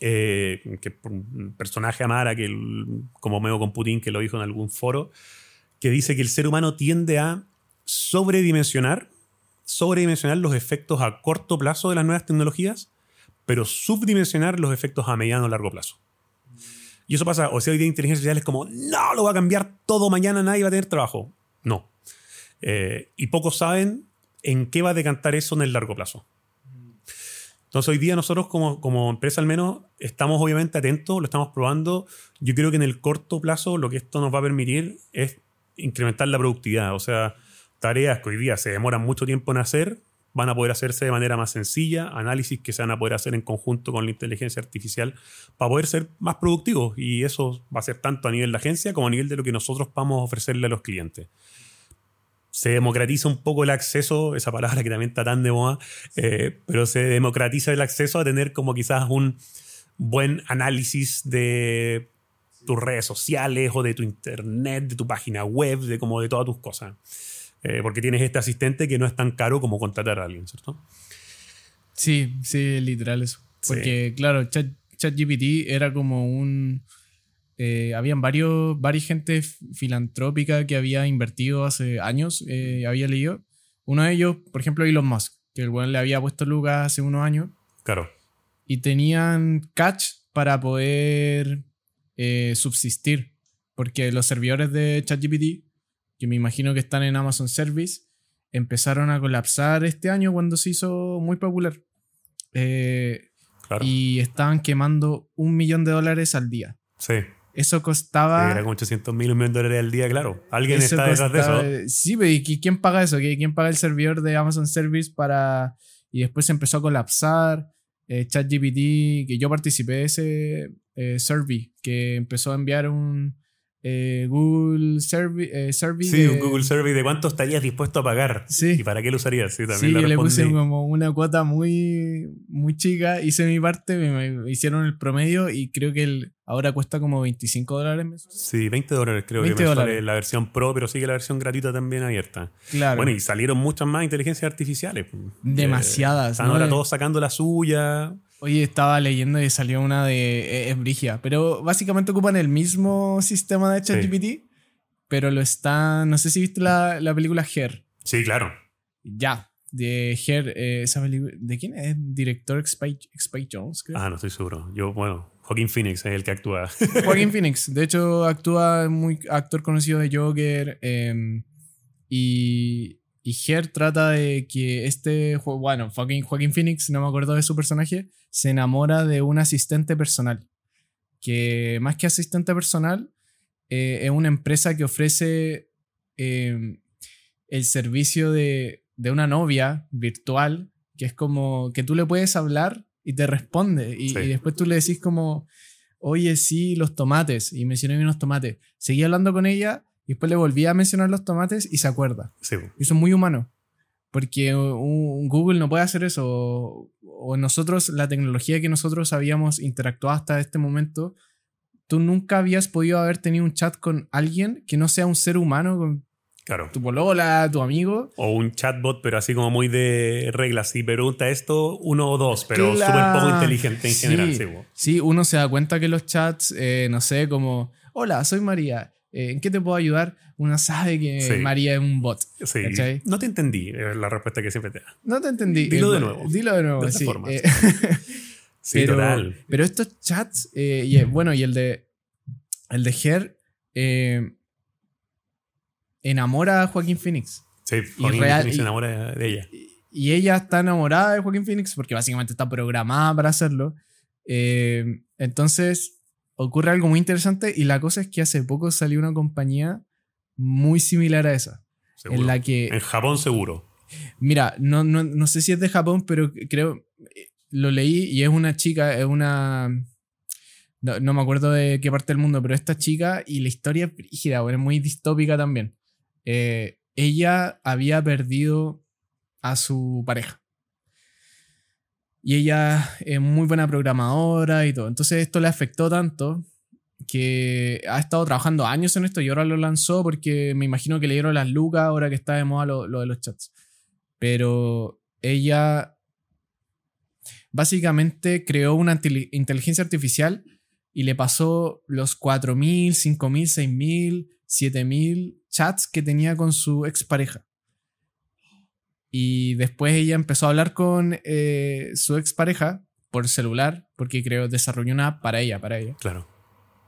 S2: eh, que un personaje Amara, que como medio con Putin, que lo dijo en algún foro, que dice que el ser humano tiende a sobredimensionar, sobredimensionar los efectos a corto plazo de las nuevas tecnologías, pero subdimensionar los efectos a mediano o largo plazo. Y eso pasa, o sea, hoy día inteligencia artificial es como, no, lo va a cambiar todo mañana, nadie va a tener trabajo. No. Eh, y pocos saben en qué va a decantar eso en el largo plazo. Entonces hoy día nosotros como, como empresa al menos estamos obviamente atentos, lo estamos probando. Yo creo que en el corto plazo lo que esto nos va a permitir es incrementar la productividad. O sea, tareas que hoy día se demoran mucho tiempo en hacer, van a poder hacerse de manera más sencilla, análisis que se van a poder hacer en conjunto con la inteligencia artificial para poder ser más productivos. Y eso va a ser tanto a nivel de agencia como a nivel de lo que nosotros vamos a ofrecerle a los clientes. Se democratiza un poco el acceso, esa palabra que también está tan de moda, eh, pero se democratiza el acceso a tener como quizás un buen análisis de tus redes sociales o de tu internet, de tu página web, de como de todas tus cosas. Eh, porque tienes este asistente que no es tan caro como contratar a alguien, ¿cierto?
S1: Sí, sí, literal eso. Porque, claro, ChatGPT era como un. Eh, habían varios, varias gente filantrópica que había invertido hace años, eh, había leído. Uno de ellos, por ejemplo, Elon Musk, que el buen le había puesto lucas hace unos años.
S2: Claro.
S1: Y tenían catch para poder subsistir. Porque los servidores de ChatGPT que me imagino que están en Amazon Service, empezaron a colapsar este año cuando se hizo muy popular. Eh, y estaban quemando un millón de dólares al día.
S2: Sí.
S1: Eso costaba.
S2: Era como 800 mil millones de dólares al día, claro. Alguien está detrás de eso.
S1: Sí, pero ¿quién paga eso? ¿Quién paga el servidor de Amazon Service para.? Y después se empezó a colapsar. Eh, ChatGPT, que yo participé de ese eh, survey, que empezó a enviar un, eh, Google Survey. Eh,
S2: sí, un Google Survey de cuánto estarías dispuesto a pagar. Sí. ¿Y para qué lo usarías?
S1: Sí, también sí yo le puse como una cuota muy, muy chica, hice mi parte, me, hicieron el promedio y creo que el, ahora cuesta como 25 dólares
S2: Sí, 20 dólares creo que me sale la versión Pro, pero sigue la versión gratuita también abierta. Claro. Bueno, y salieron muchas más inteligencias artificiales.
S1: Demasiadas.
S2: están ahora todos sacando la suya.
S1: Oye, estaba leyendo y salió una de. Es brigia. Pero básicamente ocupan el mismo sistema de ChatGPT. Pero lo están. No sé si viste la, la película Her.
S2: Sí, claro.
S1: Ya. De Her. Eh, esa película. ¿De quién es? Director Spike, Spike Jones, creo.
S2: Ah, no estoy seguro. Yo, bueno, Joaquín Phoenix es el que actúa.
S1: Joaquín Phoenix. De hecho, actúa muy actor conocido de Joker. Em, y. Y Her trata de que este, bueno, Joaquín, Joaquín Phoenix, no me acuerdo de su personaje, se enamora de un asistente personal. Que más que asistente personal, eh, es una empresa que ofrece em, el servicio de, de, una novia virtual, que es como que tú le puedes hablar y te responde. Y, después tú le decís como, oye, sí, los tomates. Y mencioné unos tomates. Seguí hablando con ella y después le volví a mencionar los tomates y se acuerda.
S2: Sí.
S1: Eso es muy humano. Porque un, Google no puede hacer eso. O, nosotros, la tecnología que nosotros habíamos interactuado hasta este momento, tú nunca habías podido haber tenido un chat con alguien que no sea un ser humano, con
S2: claro.
S1: tu polola, tu amigo.
S2: O un chatbot, pero así como muy de reglas. Si pregunta esto, uno o dos, pero súper poco inteligente en general.
S1: Sí, uno se da cuenta que los chats, eh, no sé, como, hola, soy María. Eh, ¿en qué te puedo ayudar? Uno sabe que María es un bot.
S2: Sí. No te entendí la respuesta que siempre te da.
S1: No te entendí.
S2: Dilo de nuevo.
S1: Dilo de nuevo, sí.
S2: Eh, sí, pero, total.
S1: Pero estos chats, y, bueno, y el de, el de Her, enamora a Joaquín Phoenix.
S2: Sí, Joaquín Phoenix se enamora de ella.
S1: Y, ella está enamorada de Joaquín Phoenix porque básicamente está programada para hacerlo. entonces, ocurre algo muy interesante y la cosa es que hace poco salió una compañía muy similar a esa. En la que...
S2: En Japón seguro.
S1: Mira, no, no, no sé si es de Japón, pero creo... Lo leí y es una chica, es una... No, me acuerdo de qué parte del mundo, pero esta chica y la historia es rígida, es muy distópica también. Eh, ella había perdido a su pareja y ella es muy buena programadora y todo. Entonces esto le afectó tanto que ha estado trabajando años en esto y ahora lo lanzó porque me imagino que le dieron las lucas ahora que está de moda lo, de los chats. Pero ella básicamente creó una inteligencia artificial y le pasó los 4.000, 5.000, 6.000, 7.000 chats que tenía con su expareja. Y después ella empezó a hablar con eh, su expareja por celular, porque creo desarrolló una app para ella, para ella.
S2: Claro.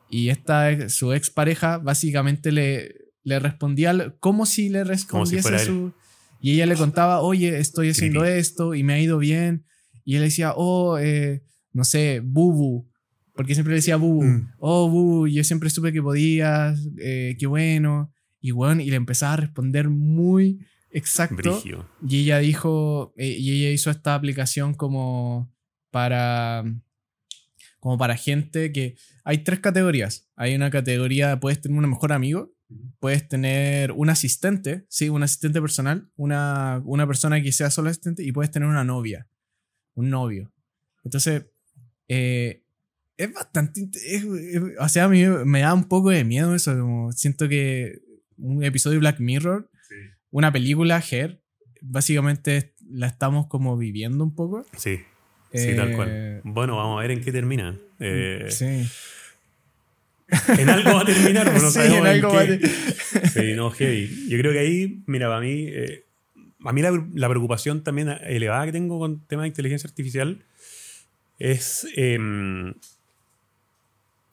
S1: Y esta, su expareja, básicamente le, le respondía como si le respondiese su. Y ella le contaba, oye, estoy haciendo esto y me ha ido bien. Y él decía, oh, eh, no sé, Bubu. Porque siempre le decía Bubu.
S2: Mm.
S1: Oh, Bubu, yo siempre supe que podías, eh, qué bueno. Y bueno, y le empezaba a responder muy exacto.
S2: Brigio.
S1: Y ella dijo, eh, y ella hizo esta aplicación como para, como para gente que hay tres categorías. Hay una categoría, puedes tener un mejor amigo, puedes tener un asistente, sí, un asistente personal, una, una persona que sea solo asistente y puedes tener una novia, un novio. Entonces, eh, es bastante, es- es- o sea, a mí me da un poco de miedo eso, como siento que un episodio de Black Mirror una película, Her, básicamente la estamos como viviendo un poco.
S2: Sí, sí, tal
S1: Eh,
S2: cual. Bueno, vamos a ver en qué termina. Eh,
S1: Sí.
S2: En algo va a terminar, pero no
S1: Sí, en
S2: en
S1: algo va a
S2: Sí, no, heavy. Yo creo que ahí, mira, para mí, eh, a mí la, la preocupación también elevada que tengo con temas de inteligencia artificial es, eh,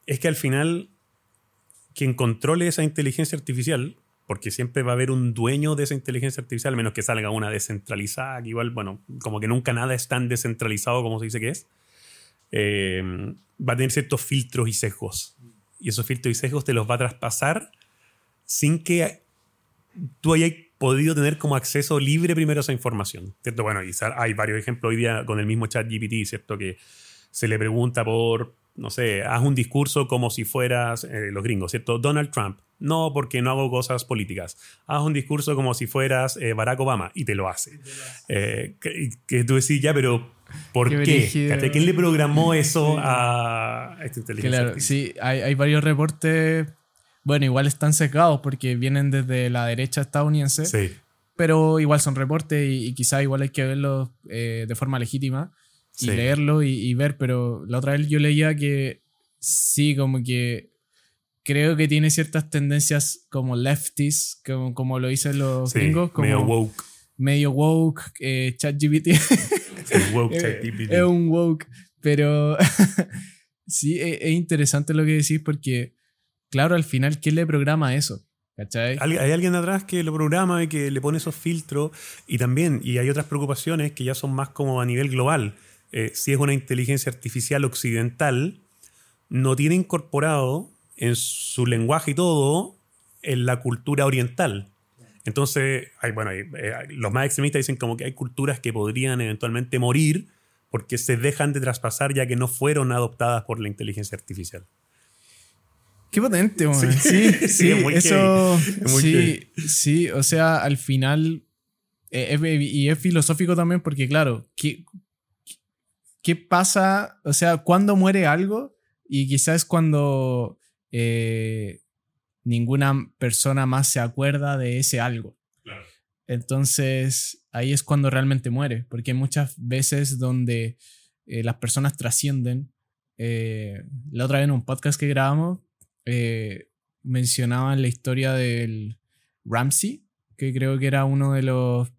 S2: es que al final quien controle esa inteligencia artificial, porque siempre va a haber un dueño de esa inteligencia artificial, a menos que salga una descentralizada, que igual, bueno, como que nunca nada es tan descentralizado como se dice que es, eh, va a tener ciertos filtros y sesgos. Y esos filtros y sesgos te los va a traspasar sin que tú hayas podido tener como acceso libre primero a esa información. ¿cierto? Bueno, y hay varios ejemplos hoy día con el mismo chat GPT, ¿cierto? Que se le pregunta por, no sé, haz un discurso como si fueras eh, los gringos, ¿cierto? Donald Trump. No, porque no hago cosas políticas. Haz un discurso como si fueras eh, Barack Obama y te lo hace. Eh, que, que tú decís, ya, pero ¿por
S1: Qué
S2: qué? ¿Quién le programó eso a esta inteligencia
S1: Claro, sí, hay, hay varios reportes. Bueno, igual están sesgados porque vienen desde la derecha estadounidense,
S2: Sí,
S1: pero igual son reportes y, y quizá igual hay que verlos eh, de forma legítima y
S2: Sí.
S1: leerlo y, y ver, pero la otra vez yo leía que sí, como que creo que tiene ciertas tendencias como lefties, como, como lo dicen los
S2: sí,
S1: gringos, como
S2: medio woke.
S1: medio woke, eh, ChatGPT.
S2: Sí, woke
S1: es,
S2: ChatGPT.
S1: es un woke, pero sí, es, es interesante lo que decís porque, claro, al final, ¿quién le programa eso? ¿Cachai?
S2: Hay hay alguien atrás que lo programa y que le pone esos filtros y también, y hay otras preocupaciones que ya son más como a nivel global. Eh, si es una inteligencia artificial occidental, no tiene incorporado en su lenguaje y todo en la cultura oriental. Entonces, hay, bueno, hay, eh, los más extremistas dicen como que hay culturas que podrían eventualmente morir porque se dejan de traspasar ya que no fueron adoptadas por la inteligencia artificial.
S1: Qué potente, man.
S2: Sí.
S1: Sí,
S2: Sí,
S1: sí,
S2: es muy
S1: eso.
S2: Es muy
S1: Sí, sí, o sea, al final. eh, es- y es filosófico también porque, claro, ¿qué, ¿qué pasa? O sea, ¿cuándo muere algo? Y quizás cuando eh, ninguna persona más se acuerda de ese algo. Entonces, ahí es cuando realmente muere, porque hay muchas veces donde eh, las personas trascienden. Eh, la otra vez en un podcast que grabamos, mencionaban la historia del Ramsey, que creo que era uno de los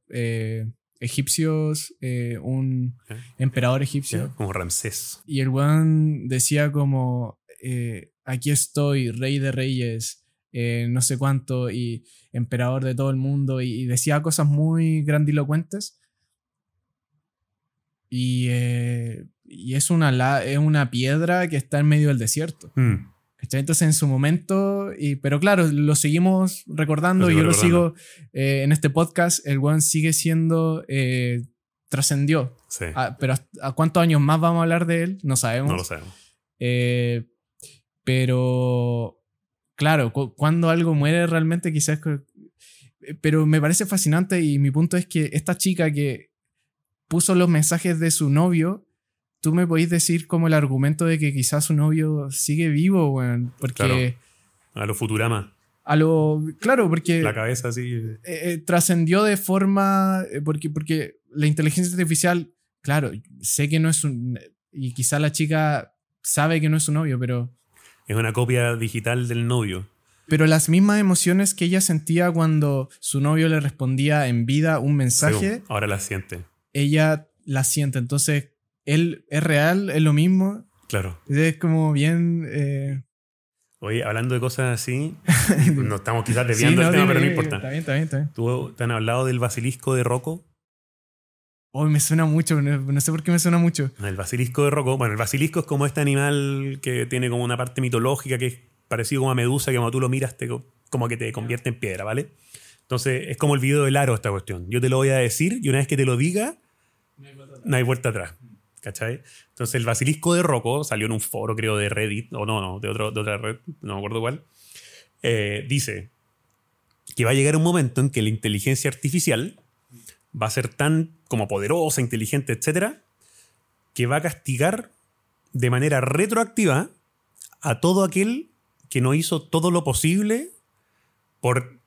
S1: egipcios, eh, un
S2: ¿Eh?
S1: emperador egipcio.
S2: Como Ramsés.
S1: Y el weón decía como, eh, aquí estoy, rey de reyes, eh, no sé cuánto, y emperador de todo el mundo, y, y decía cosas muy grandilocuentes. Y, y es, una, la- es una piedra que está en medio del desierto.
S2: Mm.
S1: ¿Cachai? Entonces en su momento, y, pero claro, lo seguimos recordando
S2: Lo
S1: y
S2: sigo
S1: yo lo sigo eh, en este podcast, el weón sigue siendo, eh, trascendió.
S2: Sí,
S1: Ah, pero ¿a cuántos años más vamos a hablar de él? No sabemos.
S2: no lo sabemos.
S1: Eh, pero, claro, cu- cuando algo muere realmente quizás... que- Pero me parece fascinante y mi punto es que esta chica que puso los mensajes de su novio, tú me podéis decir como el argumento de que quizás su novio sigue vivo, weón, porque...
S2: Claro. A lo Futurama.
S1: A lo... Claro, porque
S2: La cabeza así.
S1: eh, eh, trascendió de forma. eh, porque, porque la inteligencia artificial, claro, sé que no es un. Y quizá la chica sabe que no es su novio, pero.
S2: Es una copia digital del novio.
S1: Pero las mismas emociones que ella sentía cuando su novio le respondía en vida un mensaje,
S2: ahora la siente.
S1: ella la siente. Entonces, él es real, es lo mismo.
S2: Claro.
S1: Es como bien. eh,
S2: Oye, hablando de cosas así, no estamos quizás desviando
S1: sí,
S2: el tema, pero no importa.
S1: Está bien, está bien, está bien.
S2: ¿Tú te han hablado del basilisco de Rocco?
S1: Oh, me suena mucho, no, no sé por qué me suena mucho.
S2: El basilisco de Rocco. Bueno, el basilisco es como este animal que tiene como una parte mitológica que es parecido como a Medusa, que cuando tú lo miras te, como que te convierte en piedra, ¿vale? Entonces es como el video del aro esta cuestión. Yo te lo voy a decir y una vez que te lo diga, no hay vuelta atrás. Entonces el basilisco de Rocco salió en un foro, creo, de Reddit, o no, no, de, otro, de otra red, no me acuerdo cuál. Eh, dice que va a llegar un momento en que la inteligencia artificial va a ser tan como poderosa, inteligente, etcétera, que va a castigar de manera retroactiva a todo aquel que no hizo todo lo posible por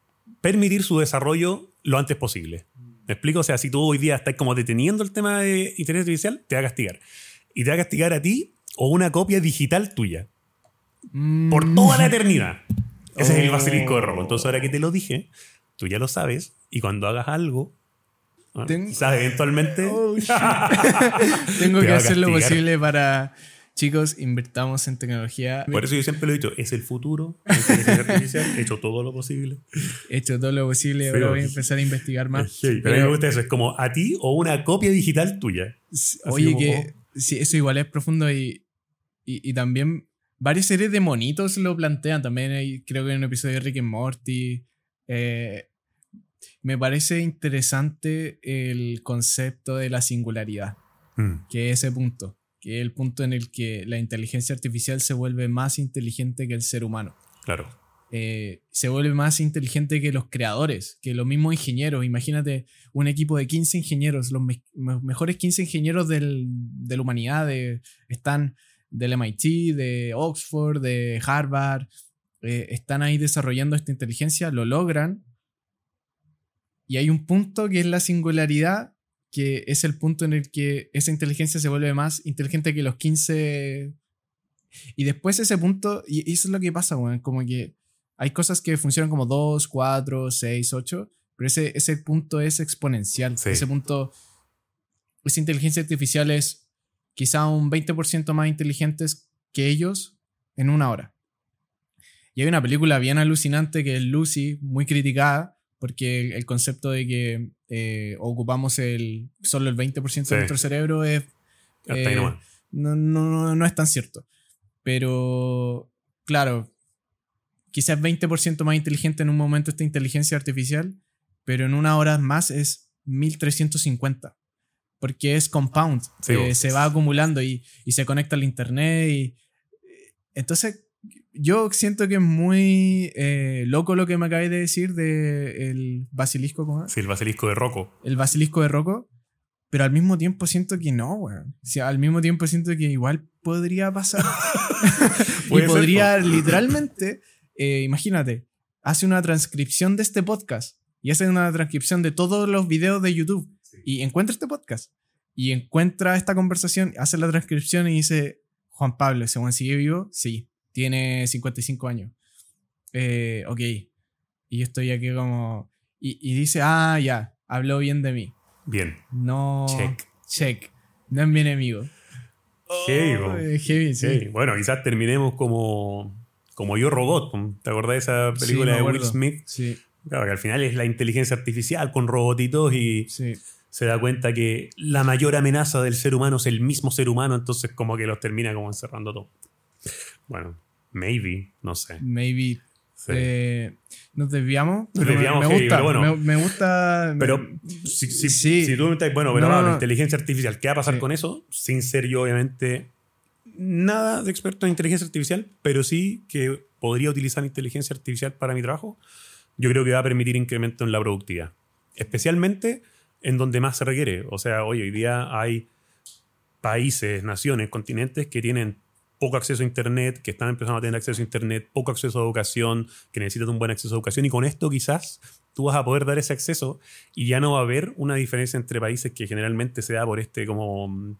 S2: permitir su desarrollo lo antes posible. ¿Me explico? O sea, si tú hoy día estás como deteniendo el tema de inteligencia artificial, te va a castigar. Y te va a castigar a ti o una copia digital tuya. Por toda la eternidad. Ese es el basilisco de robo. Entonces, ahora que te lo dije, tú ya lo sabes. Y cuando hagas algo, ¿no? quizás eventualmente.
S1: Oh. Tengo
S2: Te
S1: que hacer lo posible para. Chicos, invertamos en tecnología.
S2: Por eso yo siempre lo he dicho, es el futuro. la inteligencia artificial, he hecho todo lo posible.
S1: He hecho todo lo posible. Ahora voy a empezar a investigar más.
S2: Sí, pero a mí me gusta eso, es como a ti o una copia digital tuya. Así
S1: Oye,
S2: como,
S1: que sí, eso igual es profundo y, y, y también varias series de monitos lo plantean. También hay, creo que en un episodio de Rick and Morty. eh, me parece interesante el concepto de la singularidad,
S2: Mm,
S1: que es ese punto, que es el punto en el que la inteligencia artificial se vuelve más inteligente que el ser humano.
S2: claro.
S1: eh, se vuelve más inteligente que los creadores, que los mismos ingenieros. Imagínate un equipo de 15 ingenieros, los me- me- mejores 15 ingenieros del- de la humanidad de- están del MIT, de Oxford, de Harvard, eh, están ahí desarrollando esta inteligencia, lo logran. Y hay un punto que es la singularidad, que es el punto en el que esa inteligencia se vuelve más inteligente que los 15 y después ese punto, y eso es lo que pasa, weón, como que hay cosas que funcionan como 2, 4, 6, 8, pero ese, ese punto es exponencial.
S2: Sí.
S1: Ese punto, esa inteligencia artificial es quizá un 20% más inteligentes que ellos en una hora. Y hay una película bien alucinante que es Lucy, muy criticada, porque el, el concepto de que eh, ocupamos el, solo el 20%
S2: Sí.
S1: de nuestro cerebro es eh, no, no, no- no es tan cierto. Pero, claro, quizás 20% más inteligente en un momento esta inteligencia artificial, pero en una hora más es 1350. Porque es compound,
S2: Sí,
S1: eh, se va acumulando y, y se conecta al internet. Y, entonces, yo siento que es muy eh, loco lo que me acabé de decir del basilisco. ¿cómo es?
S2: Sí, el basilisco de Rocco.
S1: el basilisco de Rocco, pero al mismo tiempo siento que no, weón. O sea, al mismo tiempo siento que igual podría pasar. y
S2: ser,
S1: podría literalmente, eh, imagínate, hace una transcripción de este podcast y hace una transcripción de todos los videos de YouTube y encuentra este podcast y encuentra esta conversación, hace la transcripción y dice, Juan Pablo, ¿ese weón sigue vivo? Sí, tiene 55 años. Eh, ok. Y yo estoy aquí como... Y, y dice, ah, ya, habló bien de mí.
S2: Bien.
S1: No.
S2: Check.
S1: Check. No es mi enemigo.
S2: Heavy,
S1: Oh, heavy, sí.
S2: Bueno, quizás terminemos como, como Yo Robot. ¿Te acordás de esa película de Will. Smith?
S1: Sí,
S2: Claro, que al final es la inteligencia artificial con robotitos y
S1: sí.
S2: se da cuenta que la mayor amenaza del ser humano es el mismo ser humano, entonces como que los termina como encerrando todo. Bueno, maybe, no sé.
S1: Maybe.
S2: Sí.
S1: Eh, nos desviamos.
S2: Nos
S1: me-
S2: desviamos
S1: me,
S2: heavy,
S1: gusta.
S2: pero bueno.
S1: me, me gusta. me-
S2: Pero si, si-
S1: Sí.
S2: si tú me estás, bueno, pero
S1: No, no,
S2: la
S1: no.
S2: inteligencia artificial, ¿qué va a pasar
S1: Sí.
S2: con eso? Sin ser yo, obviamente, nada de experto en inteligencia artificial, pero sí que podría utilizar inteligencia artificial para mi trabajo. Yo creo que va a permitir incremento en la productividad, especialmente en donde más se requiere. O sea, hoy, hoy día hay países, naciones, continentes que tienen poco acceso a Internet, que están empezando a tener acceso a Internet, poco acceso a educación, que necesitan un buen acceso a educación, y con esto quizás tú vas a poder dar ese acceso y ya no va a haber una diferencia entre países que generalmente se da por este como mm,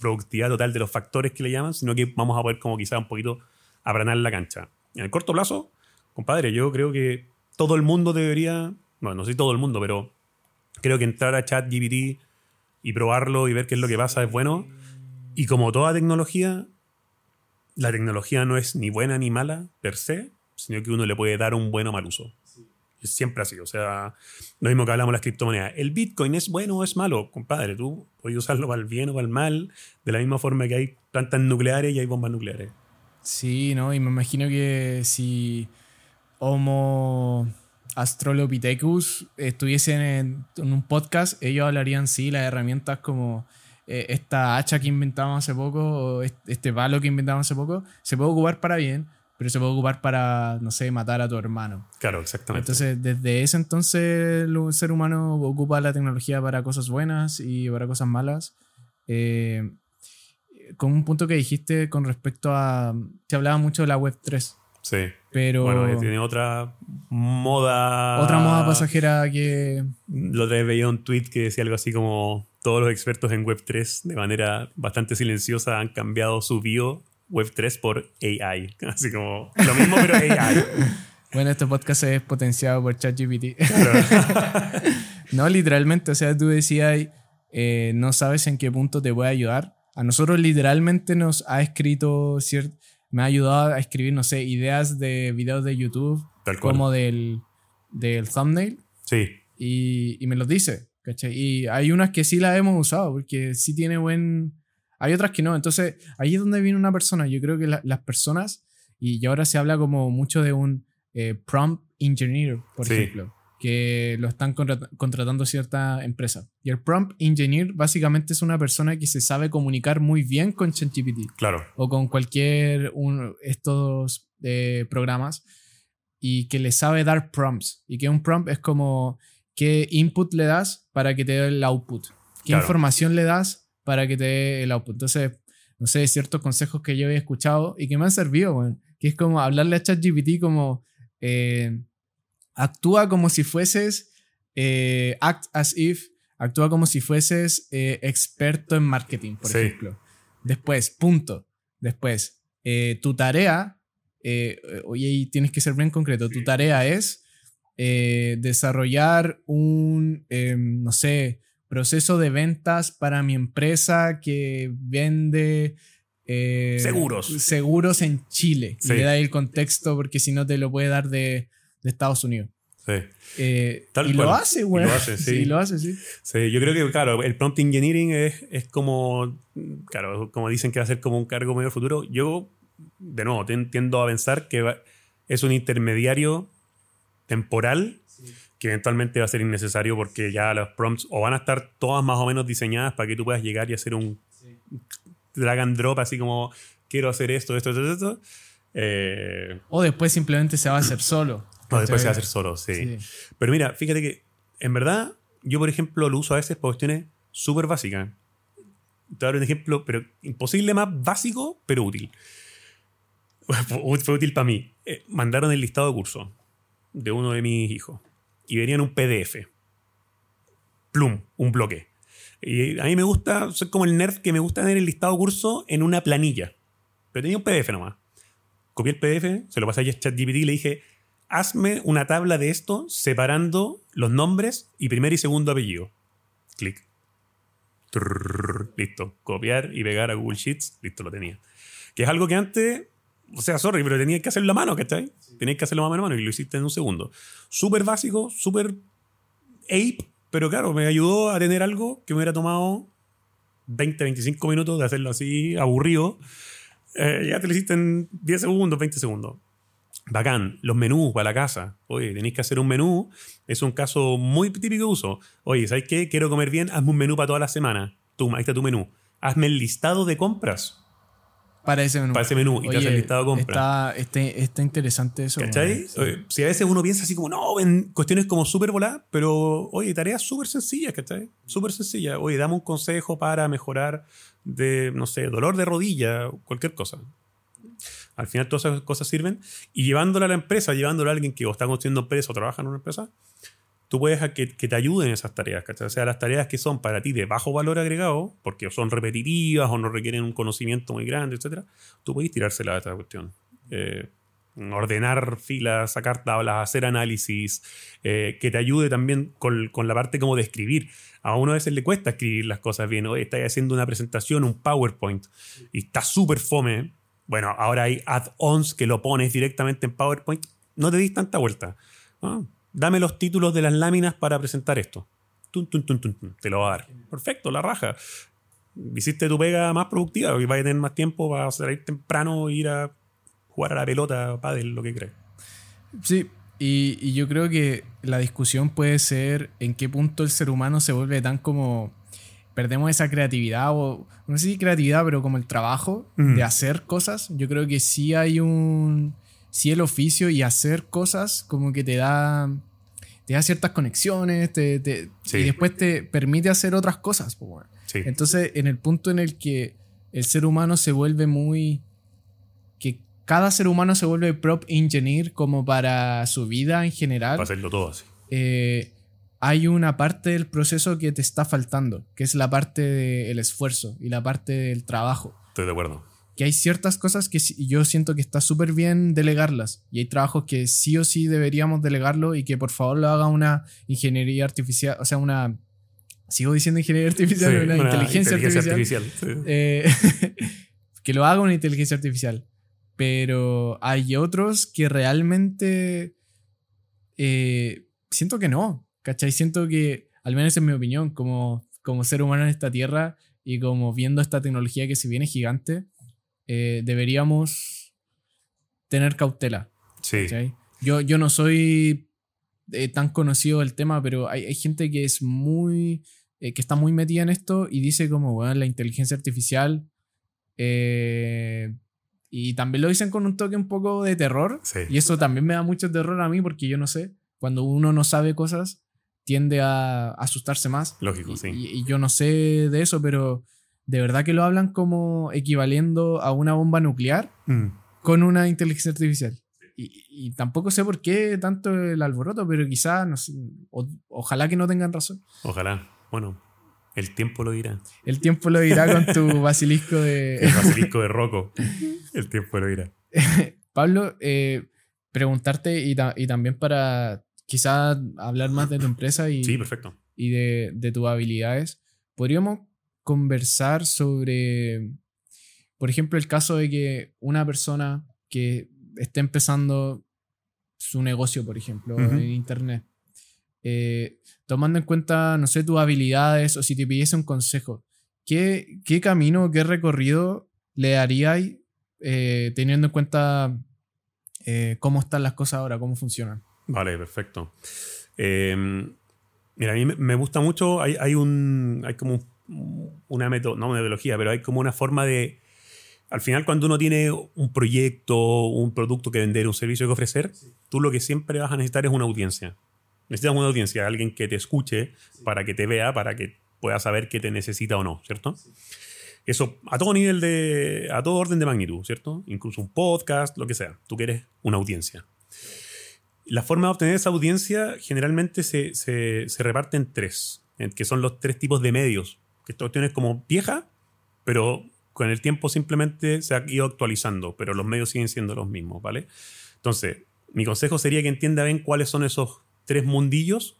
S2: productividad total de los factores que le llaman, sino que vamos a poder como quizás un poquito aplanar la cancha. En el corto plazo, compadre, yo creo que todo el mundo debería, bueno, no sé todo el mundo, pero creo que entrar a ChatGPT y probarlo y ver qué es lo que pasa es bueno. Y como toda tecnología, la tecnología no es ni buena ni mala per se, sino que uno le puede dar un buen o mal uso. Siempre así. O sea, lo mismo que hablamos de las criptomonedas. ¿El Bitcoin es bueno o es malo? Compadre, tú puedes usarlo para el bien o para el mal, de la misma forma que hay plantas nucleares y hay bombas nucleares.
S1: Sí, ¿no? Y me imagino que si Homo Astrolopithecus estuviesen en, un podcast, ellos hablarían, sí, las herramientas como eh, esta hacha que inventamos hace poco, o este palo que inventamos hace poco, se puede ocupar para bien, pero se puede ocupar para, no sé, matar a tu hermano.
S2: Claro, exactamente.
S1: Entonces, desde ese entonces, el ser humano ocupa la tecnología para cosas buenas y para cosas malas. Eh, con un punto que dijiste con respecto a. Se hablaba mucho de la Web 3.
S2: Sí.
S1: Pero.
S2: Bueno, tiene otra moda.
S1: Otra moda pasajera que.
S2: Lo otra vez veía un tweet que decía algo así como: todos los expertos en Web 3, de manera bastante silenciosa, han cambiado su bio Web3 por AI. Así como lo mismo, pero AI.
S1: Bueno, este podcast es potenciado por ChatGPT. no, literalmente, o sea, tú decías, eh, no sabes en qué punto te voy a ayudar. A nosotros literalmente nos ha escrito, me ha ayudado a escribir, no sé, ideas de videos de YouTube, como del, del thumbnail.
S2: Sí.
S1: Y, y me los dice, ¿cachai? Y hay unas que sí las hemos usado, porque sí tiene buen hay otras que no. Entonces, ahí es donde viene una persona. Yo creo que las personas, y ahora se habla como mucho de un eh, prompt engineer, por ejemplo, que lo están contratando cierta empresa. Y el prompt engineer básicamente es una persona que se sabe comunicar muy bien con ChatGPT.
S2: Claro.
S1: O con cualquier uno estos eh, programas y que le sabe dar prompts. Y que un prompt es como qué input le das para que te dé el output. ¿Qué información le das para que te dé el output. Entonces, no sé, ciertos consejos que yo había escuchado y que me han servido, que es como hablarle a ChatGPT como eh, actúa como si fueses, eh, act as if, actúa como si fueses eh, experto en marketing, por ejemplo. Después, punto. Después, tu tarea, oye, tienes que ser bien concreto, tu tarea es desarrollar un, em, no sé, proceso de ventas para mi empresa que vende
S2: eh, seguros.
S1: seguros en Chile. Y le da el contexto porque si no te lo puede dar de, Estados Unidos.
S2: Sí.
S1: Eh, y lo hace, güey. Lo hace, sí. lo hace, sí.
S2: Sí, yo creo que, claro, el prompt engineering es, es como, claro, como dicen que va a ser como un cargo medio futuro. Yo, de nuevo, tiendo a pensar que es un intermediario temporal que eventualmente va a ser innecesario porque ya los prompts o van a estar todas más o menos diseñadas para que tú puedas llegar y hacer un drag and drop así como quiero hacer esto, esto, esto, esto. Eh,
S1: o después simplemente se va a hacer solo.
S2: O después se va a hacer solo, sí. Pero mira, fíjate que en verdad yo por ejemplo lo uso a veces por cuestiones súper básicas. Te voy a dar un ejemplo, pero imposible más básico, pero útil. Fue útil para mí. Eh, mandaron el listado de curso de uno de mis hijos y venía en un PDF. Plum, un bloque. Y a mí me gusta, soy como el nerd que me gusta tener el listado curso en una planilla. Pero tenía un PDF nomás. Copié el PDF, se lo pasé a ChatGPT y le dije, hazme una tabla de esto separando los nombres y primer y segundo apellido. Clic. listo. Copiar y pegar a Google Sheets. Listo, lo tenía. Que es algo que antes o sea, sorry, pero tenías que hacerlo a mano, ¿cachai? Sí. Tenías que hacerlo a mano a mano y lo hiciste en un segundo. Súper básico, súper ape, pero claro, me ayudó a tener algo que me hubiera tomado 20, 25 minutos de hacerlo así, aburrido. Eh, ya te lo hiciste en 10 segundos, 20 segundos. Bacán, los menús para la casa. Oye, tenéis que hacer un menú. Es un caso muy típico de uso. Oye, ¿sabes qué? Quiero comer bien, hazme un menú para toda la semana. Tú, ahí está tu menú. Hazme el listado de compras
S1: para ese menú.
S2: Para ese menú y te hace el listado de compra.
S1: Está, está, interesante eso.
S2: ¿Cachai? Si a veces uno piensa así como, no, en cuestiones como súper voladas, pero oye, tareas súper sencillas, ¿cachai? Súper sencillas. Oye, dame un consejo para mejorar de, no sé, dolor de rodilla, cualquier cosa. Al final todas esas cosas sirven. Y llevándola a la empresa, llevándola a alguien que o está construyendo empresa o trabaja en una empresa, tú puedes que, te ayuden esas tareas, ¿cachai? O sea, las tareas que son para ti de bajo valor agregado, porque son repetitivas o no requieren un conocimiento muy grande, etc., tú puedes tirárselas a esta cuestión. Eh, ordenar filas, sacar tablas, hacer análisis, eh, que te ayude también con, con, la parte como de escribir. A uno a veces le cuesta escribir las cosas bien. Oye, estás haciendo una presentación, un PowerPoint, y está súper fome. Bueno, ahora hay add-ons que lo pones directamente en PowerPoint. No te dis tanta vuelta. Ah, dame los títulos de las láminas para presentar esto. te lo va a dar. Perfecto, la raja. Hiciste tu pega más productiva, y vas a tener más tiempo, vas a salir temprano, ir a jugar a la pelota, pádel, lo que crees.
S1: Sí, y, y, yo creo que la discusión puede ser en qué punto el ser humano se vuelve tan como perdemos esa creatividad o no sé si creatividad, pero como el trabajo de hacer cosas. Yo creo que sí hay un sí el oficio y hacer cosas como que te da te da ciertas conexiones te, y después te permite hacer otras cosas. Entonces, en el punto en el que el ser humano se vuelve muy que cada ser humano se vuelve prop engineer como para su vida en general.
S2: Para hacerlo todo así.
S1: Eh, hay una parte del proceso que te está faltando, que es la parte del esfuerzo y la parte del trabajo.
S2: Estoy de acuerdo.
S1: Que hay ciertas cosas que yo siento que está súper bien delegarlas y hay trabajos que sí o sí deberíamos delegarlo y que por favor lo haga una ingeniería artificial, o sea, una... Sigo diciendo ingeniería artificial, una, inteligencia, artificial. Eh, que lo haga una inteligencia artificial. Pero hay otros que realmente... Eh, siento que no. ¿Cachai? Siento que, al menos en mi opinión, como, como ser humano en esta tierra y como viendo esta tecnología que se viene gigante, eh, deberíamos tener cautela.
S2: Sí.
S1: Yo, yo no soy eh, tan conocido del tema, pero hay, hay gente que es muy. Eh, que está muy metida en esto y dice como, bueno, la inteligencia artificial. y también lo dicen con un toque un poco de terror. Y eso también me da mucho terror a mí porque yo no sé. Cuando uno no sabe cosas, tiende a asustarse más.
S2: Lógico, sí.
S1: Y, yo no sé de eso, pero de verdad que lo hablan como equivaliendo a una bomba nuclear mm. con una inteligencia artificial. Y, tampoco sé por qué tanto el alboroto, pero quizás, no sé, ojalá que no tengan razón.
S2: Ojalá. Bueno, el tiempo lo dirá.
S1: El tiempo lo dirá con tu basilisco de...
S2: el basilisco de Rocco. El tiempo lo dirá.
S1: Pablo, eh, preguntarte y, y también para quizá hablar más de tu empresa y,
S2: sí, perfecto.
S1: y de, de tus habilidades, podríamos conversar sobre, por ejemplo, el caso de que una persona que esté empezando su negocio, por ejemplo, en Internet, eh, tomando en cuenta, no sé, tus habilidades o si te pidiese un consejo, ¿qué, qué camino, qué recorrido le darías eh, teniendo en cuenta eh, cómo están las cosas ahora, cómo funcionan?
S2: Vale, perfecto. Em, mira, a mí me gusta mucho, hay, hay un, hay como una metodología, no metodología, pero hay como una forma de, al final cuando uno tiene un proyecto, un producto que vender, un servicio que ofrecer, tú lo que siempre vas a necesitar es una audiencia. Necesitas una audiencia, alguien que te escuche para que te vea, para que pueda saber que te necesita o no, ¿cierto? Eso a todo nivel de, a todo orden de magnitud, ¿cierto? Incluso un podcast, lo que sea. Tú quieres una audiencia. La forma de obtener esa audiencia generalmente se, reparte en tres, que son los tres tipos de medios. Que esta cuestión es como vieja, pero con el tiempo simplemente se ha ido actualizando, pero los medios siguen siendo los mismos, ¿vale? Entonces, mi consejo sería que entienda bien cuáles son esos tres mundillos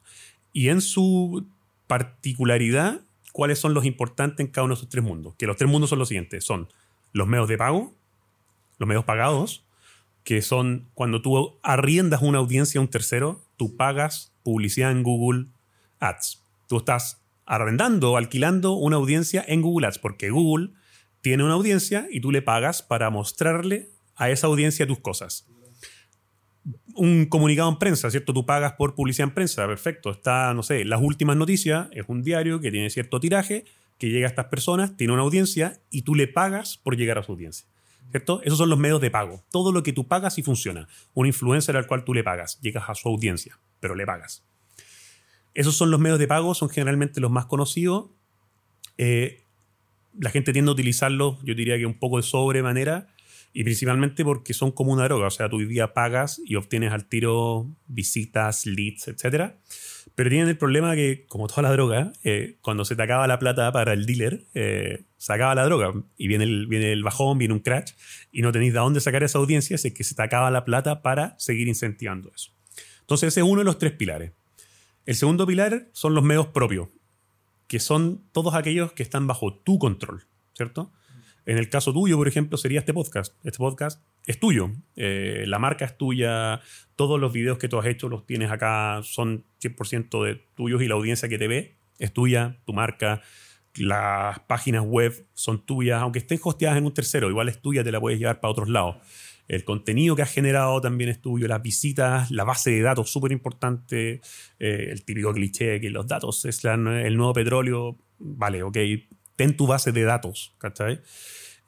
S2: y en su particularidad, cuáles son los importantes en cada uno de esos tres mundos. Que los tres mundos son los siguientes, son los medios de pago, los medios pagados que son cuando tú arriendas una audiencia a un tercero, tú pagas publicidad en Google Ads. Tú estás arrendando o alquilando una audiencia en Google Ads, porque Google tiene una audiencia y tú le pagas para mostrarle a esa audiencia tus cosas. Un comunicado en prensa, ¿cierto? Tú pagas por publicidad en prensa, perfecto. Está, no sé, las últimas noticias, es un diario que tiene cierto tiraje, que llega a estas personas, tiene una audiencia y tú le pagas por llegar a su audiencia. ¿cierto? Esos son los medios de pago. Todo lo que tú pagas y funciona. Un influencer al cual tú le pagas, llegas a su audiencia, pero le pagas. Esos son los medios de pago, son generalmente los más conocidos. Eh, la gente tiende a utilizarlos, yo diría que un poco de sobremanera, y principalmente porque son como una droga. O sea, tú hoy día pagas y obtienes al tiro visitas, leads, etcétera pero tienen el problema que, como toda la droga, eh, cuando se te acaba la plata para el dealer, eh, se acaba la droga y viene el, viene el bajón, viene un crash y no tenéis de dónde sacar esa audiencia, es que se te acaba la plata para seguir incentivando eso. Entonces ese es uno de los tres pilares. El segundo pilar son los medios propios, que son todos aquellos que están bajo tu control, ¿cierto? En el caso tuyo, por ejemplo, sería este podcast. Este podcast es tuyo. Eh, la marca es tuya. Todos los videos que tú has hecho los tienes acá. Son 100% de tuyos y la audiencia que te ve es tuya, tu marca. Las páginas web son tuyas, aunque estén hosteadas en un tercero, igual es tuya, te la puedes llevar para otros lados. El contenido que has generado también es tuyo, las visitas, la base de datos, súper importante. Eh, el típico cliché que los datos es el nuevo petróleo. Vale, ok, ten tu base de datos, ¿cachai?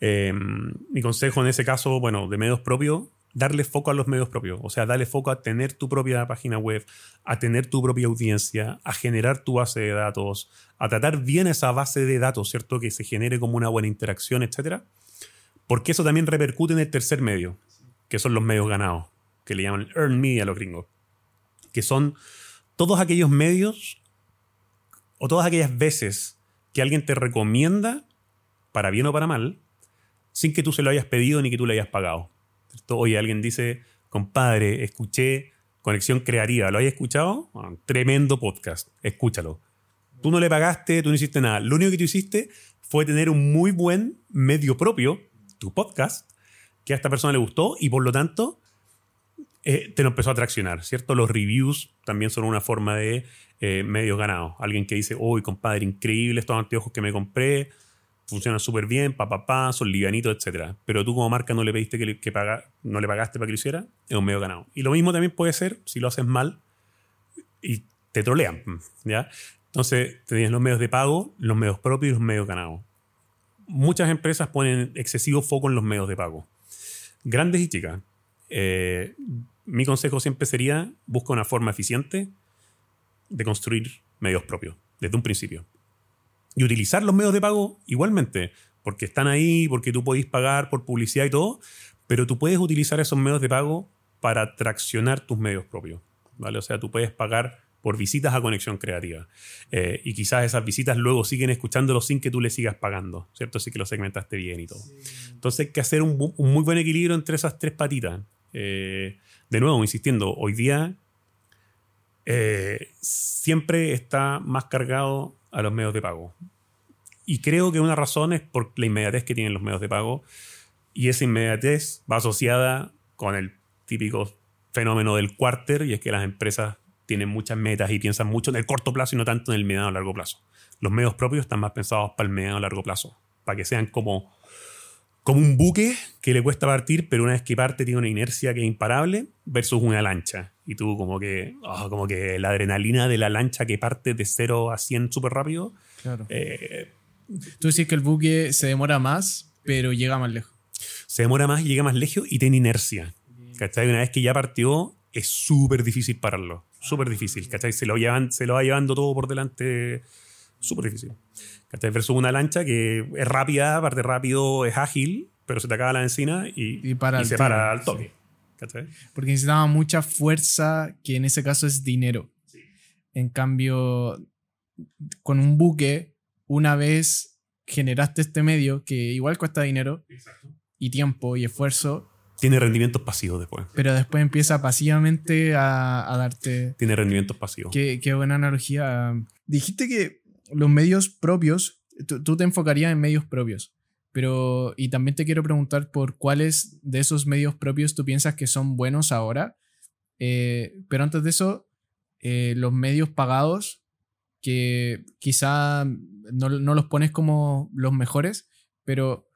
S2: Em, mi consejo en ese caso, bueno, de medios propios, darle foco a los medios propios. O sea, darle foco a tener tu propia página web, a tener tu propia audiencia, a generar tu base de datos, a tratar bien esa base de datos, ¿cierto? Que se genere como una buena interacción, etc. Porque eso también repercute en el tercer medio, que son los medios ganados, que le llaman earn media a los gringos. Que son todos aquellos medios o todas aquellas veces que alguien te recomienda, para bien o para mal, sin que tú se lo hayas pedido ni que tú le hayas pagado. Oye, alguien dice, compadre, escuché Conexión Creativa, ¿lo hayas escuchado? tremendo podcast, escúchalo. Tú no le pagaste, tú no hiciste nada. Lo único que tú hiciste fue tener un muy buen medio propio, tu podcast, que a esta persona le gustó y por lo tanto eh, te lo empezó a traccionar, ¿cierto? Los reviews también son una forma de eh, medios ganados. Alguien que dice, uy, compadre, increíble estos anteojos que me compré, funcionan súper bien, papá, pa, son livianitos, etc. Pero tú como marca no le pediste que, paga, no le pagaste para que lo hiciera, es un medio ganado. Y lo mismo también puede ser si lo haces mal y te trolean, ¿ya? Entonces, tienes los medios de pago, los medios propios y los medios ganados. Muchas empresas ponen excesivo foco en los medios de pago. Grandes y chicas. Eh, mi consejo siempre sería, busca una forma eficiente de construir medios propios, desde un principio. Y utilizar los medios de pago igualmente, porque están ahí, porque tú podéis pagar por publicidad y todo, pero tú puedes utilizar esos medios de pago para traccionar tus medios propios. ¿vale? O sea, tú puedes pagar por visitas a conexión creativa. Eh, y quizás esas visitas luego siguen escuchándolo sin que tú le sigas pagando, ¿cierto? Así que lo segmentaste bien y todo. Entonces hay que hacer un, muy buen equilibrio entre esas tres patitas. Eh, de nuevo, insistiendo, hoy día eh, siempre está más cargado a los medios de pago. Y creo que una razón es por la inmediatez que tienen los medios de pago. Y esa inmediatez va asociada con el típico fenómeno del quarter, y es que las empresas tienen muchas metas y piensan mucho en el corto plazo y no tanto en el mediano o largo plazo. Los medios propios están más pensados para el mediano o largo plazo, para que sean como, como un buque que le cuesta partir, pero una vez que parte tiene una inercia que es imparable, versus una lancha. Y tú como que, ah, como que la adrenalina de la lancha que parte de 0 a 100 súper rápido.
S1: Claro. Eh, tú decís que el buque se demora más, pero llega más lejos.
S2: Se demora más y llega más lejos y tiene inercia. ¿Cachai? Una vez que ya partió, es súper difícil pararlo. Súper difícil. ¿Cachai? Se lo, llevan, se lo va llevando todo por delante. Súper difícil. ¿Cachai? Versus una lancha que es rápida, parte rápido, es ágil, pero se te acaba la encina y, se para al toque.
S1: Porque necesitaba mucha fuerza, que en ese caso es dinero. En cambio, con un buque, una vez generaste este medio, que igual cuesta dinero, y tiempo y esfuerzo.
S2: Tiene rendimientos pasivos después.
S1: Pero después empieza pasivamente a, darte.
S2: Tiene rendimientos pasivos.
S1: Qué, qué, buena analogía. Dijiste que los medios propios, tú te enfocarías en medios propios. Pero, y también te quiero preguntar por cuáles de esos medios propios tú piensas que son buenos ahora. Eh, pero antes de eso, eh, los medios pagados, que quizá no, los pones como los mejores, pero